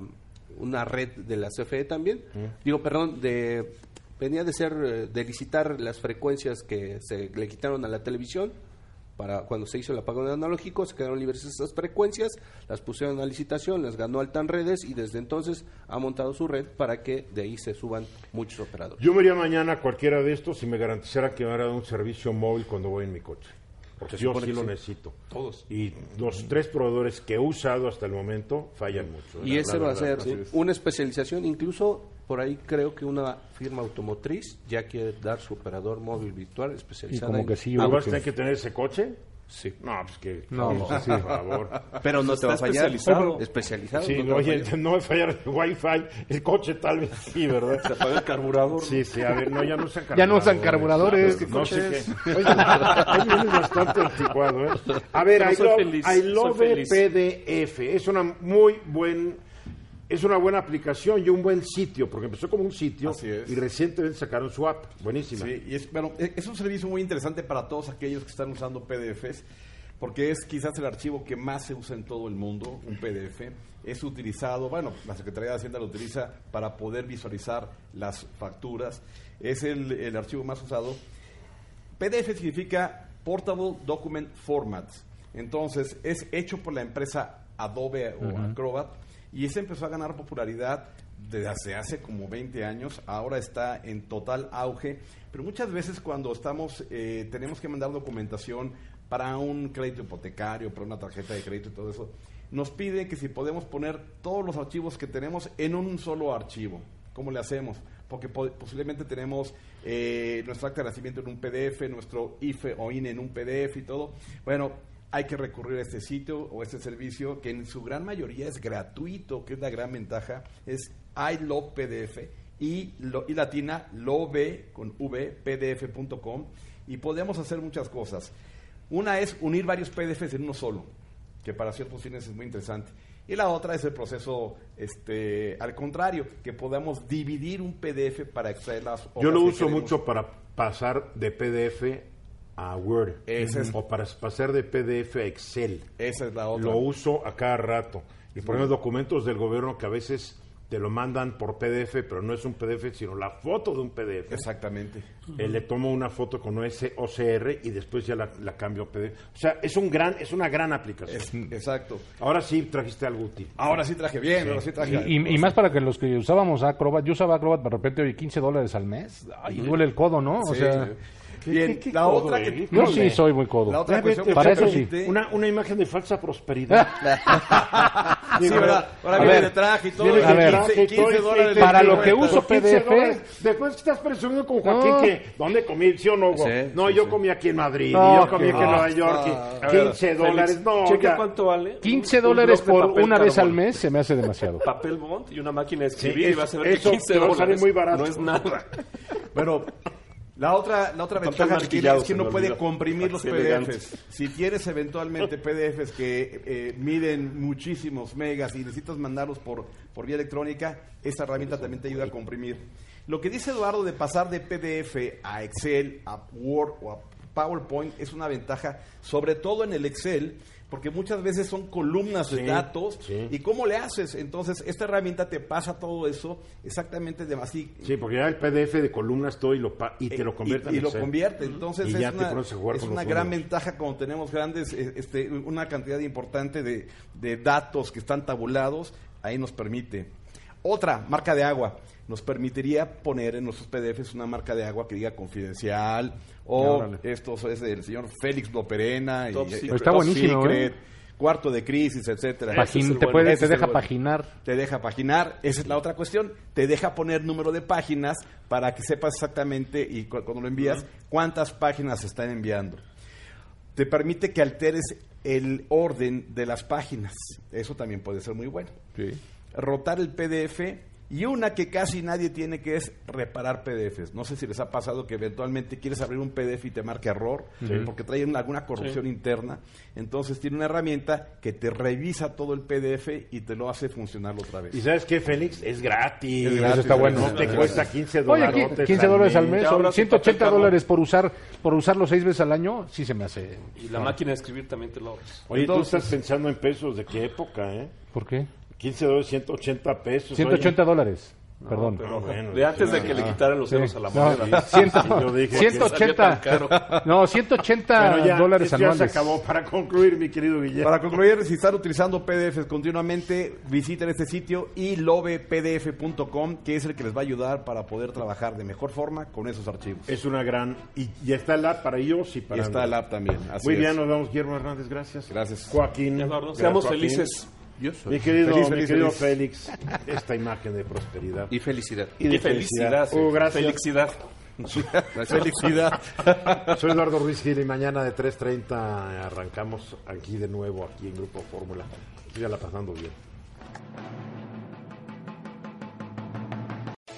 una red de la CFE también. Digo, perdón, de venía de ser eh, de licitar las frecuencias que se le quitaron a la televisión para cuando se hizo el apagón analógico, se quedaron libres esas frecuencias, las pusieron a licitación, las ganó Altan Redes y desde entonces ha montado su red para que de ahí se suban muchos operadores. Yo me iría mañana a cualquiera de estos y me garantizara que me dar un servicio móvil cuando voy en mi coche. Porque yo sí lo sí. necesito. Todos. Y los tres proveedores que he usado hasta el momento fallan mucho. Y la- ese va a verdad. ser una especialización, incluso por ahí creo que una firma automotriz ya quiere dar su operador móvil virtual especializado. como en- que sí, ¿Ah, urge. vas a tener que tener ese coche? Sí. No, pues que... No, no, pues sí. por favor. Pero no te va a fallar. especializado. Especializado. Sí, no te va a oye, fallar. no va a fallar el wifi, el coche tal vez sí, ¿verdad? Se apaga el carburador. Sí, sí, a ver, no, ya no usan Ya no usan carburadores. No, no sé qué. Oye, ahí vienes bastante anticuado, ¿eh? A ver, I love, feliz, I love. PDF. Es una muy buen... Es una buena aplicación y un buen sitio, porque empezó como un sitio Así es. y recientemente sacaron su app. Buenísima. Sí, y es, bueno, e- es un servicio muy interesante para todos aquellos que están usando PDFs, porque es quizás el archivo que más se usa en todo el mundo, un PDF. Es utilizado, bueno, la Secretaría de Hacienda lo utiliza para poder visualizar las facturas. Es el, el archivo más usado. PDF significa Portable Document Format. Entonces, es hecho por la empresa Adobe o Acrobat y ese empezó a ganar popularidad desde hace como 20 años. Ahora está en total auge. Pero muchas veces cuando estamos, eh, tenemos que mandar documentación para un crédito hipotecario, para una tarjeta de crédito y todo eso, nos pide que si podemos poner todos los archivos que tenemos en un solo archivo. ¿Cómo le hacemos? Porque po- posiblemente tenemos eh, nuestro acta de nacimiento en un PDF, nuestro IFE o INE en un PDF y todo. Bueno, hay que recurrir a este sitio o este servicio que en su gran mayoría es gratuito, que es la gran ventaja, es I love PDF y, lo- y latina love con v pdf.com y podemos hacer muchas cosas. Una es unir varios PDFs en uno solo, que para ciertos fines es muy interesante. Y la otra es el proceso este, al contrario, que podamos dividir un PDF para extraer las Yo lo uso mucho para pasar de PDF a Word Ese es- o para pasar de PDF a Excel. Esa es la otra. Lo uso a cada rato. Y por ejemplo, documentos del gobierno que a veces te lo mandan por PDF, pero no es un PDF, sino la foto de un PDF. Exactamente. Eh, le tomo una foto con ese OCR y después ya la, la cambio a PDF. O sea, es un gran, es una gran aplicación. Es- exacto. Ahora sí trajiste algo útil. Ahora sí traje bien, ahora sí traje. Y, y- y más para que los que usábamos Acrobat, yo usaba Acrobat de repente, oye, 15 dólares al mes. Ay, duele el codo, ¿no? O Sí. sea, Bien, qué la otra que yo sí soy muy codo. La otra Ya cuestión para eso sí. Una, una imagen de falsa prosperidad. Sí, ahora, ahora viene ver, de traje y todo. Viene a ver. 15, 15 dólares. de Para lo que uso Por 15 PDF. dólares. Después estás presumiendo con Joaquín No. que ¿dónde comí? ¿Sí o no? Sí, no, sí, yo sí. comí aquí en Madrid, No, y yo comí aquí en. Nueva York, y Ah, 15 dólares. Félix, No, checa cuánto vale. 15 un- un dólares de por una vez al mes se me hace demasiado. Papel bond y una máquina de escribir y vas a ver eso que 15 te va a dólares muy barato. no es nada. Bueno, la otra, la otra ventaja que tiene es que se me no puede comprimir los elegante. PDFs. Si tienes eventualmente PDFs que eh, miden muchísimos megas y necesitas mandarlos por, por vía electrónica, esta herramienta también te ayuda a comprimir. Lo que dice Eduardo de pasar de PDF a Excel, a Word o a PowerPoint es una ventaja, sobre todo en el Excel, porque muchas veces son columnas de Sí, datos. sí. ¿Y cómo le haces? Entonces, esta herramienta te pasa todo eso exactamente de así. Sí, porque ya el PDF de columnas todo y, lo pa- y te lo convierte y, y en lo Excel. convierte. Entonces Y es una, es una gran ventaja cuando tenemos grandes, eh, este, una cantidad importante de, de datos que están tabulados, ahí nos permite. Otra, marca de agua. Nos permitiría poner en nuestros PDFs una marca de agua que diga confidencial o Órale. esto es del señor Félix Loperena y, Top y- secret. Está buenísimo, secret, ¿eh? cuarto de crisis, etcétera. Pagin- te bueno. puede, te deja bueno. paginar. Te deja paginar, esa es la otra cuestión. Te deja poner número de páginas para que sepas exactamente y cu- cuando lo envías cuántas páginas se están enviando. Te permite que alteres el orden de las páginas. Eso también puede ser muy bueno. Rotar el PDF y una que casi nadie tiene que es reparar PDFs. No sé si les ha pasado que eventualmente quieres abrir un PDF y te marca error porque trae una- alguna corrupción interna. Entonces tiene una herramienta que te revisa todo el PDF y te lo hace funcionar otra vez. ¿Y sabes qué, Félix? Es gratis. Es gratis, Eso está bueno. No te cuesta 15 Oye, dólares. qui- 15 dólares al mes, son ahora sí 180 papel dólares por usar por usarlo seis veces al año, sí se me hace. Y la máquina de escribir también te lo ahorras. Oye, Entonces- tú estás pensando en pesos. ¿De qué época, eh? ¿Por qué? 15 dólares, 180 pesos. 180 dólares. Perdón. Pero bueno, de antes de que le quitaran los Sí. ceros a la No, moneda. ciento- Sí, yo dije que 180 salía tan No, 180 Pero ya, dólares esto ya se anuales. acabó. Para concluir, mi querido Guillermo. Para concluir, si están utilizando PDFs continuamente, visiten este sitio y lovepdf.com, que es el que les va a ayudar para poder trabajar de mejor forma con esos archivos. Es una gran... Y ya está el app para iOS y Y para está el app también. así Muy es. bien, nos vemos, Guillermo Hernández. Gracias. Gracias. Joaquín. Eduardo, Gracias, seamos Joaquín. felices. Yo soy. Mi querido, Feliz, mi feliz, querido feliz. Félix, esta imagen de prosperidad. Y felicidad. Y de Y felicidad. sí. Uh, gracias. Felicidad. Felicidad. Soy Eduardo Ruiz Gil y mañana de 3.30 arrancamos aquí de nuevo, aquí en Grupo Fórmula. Sígala pasando bien.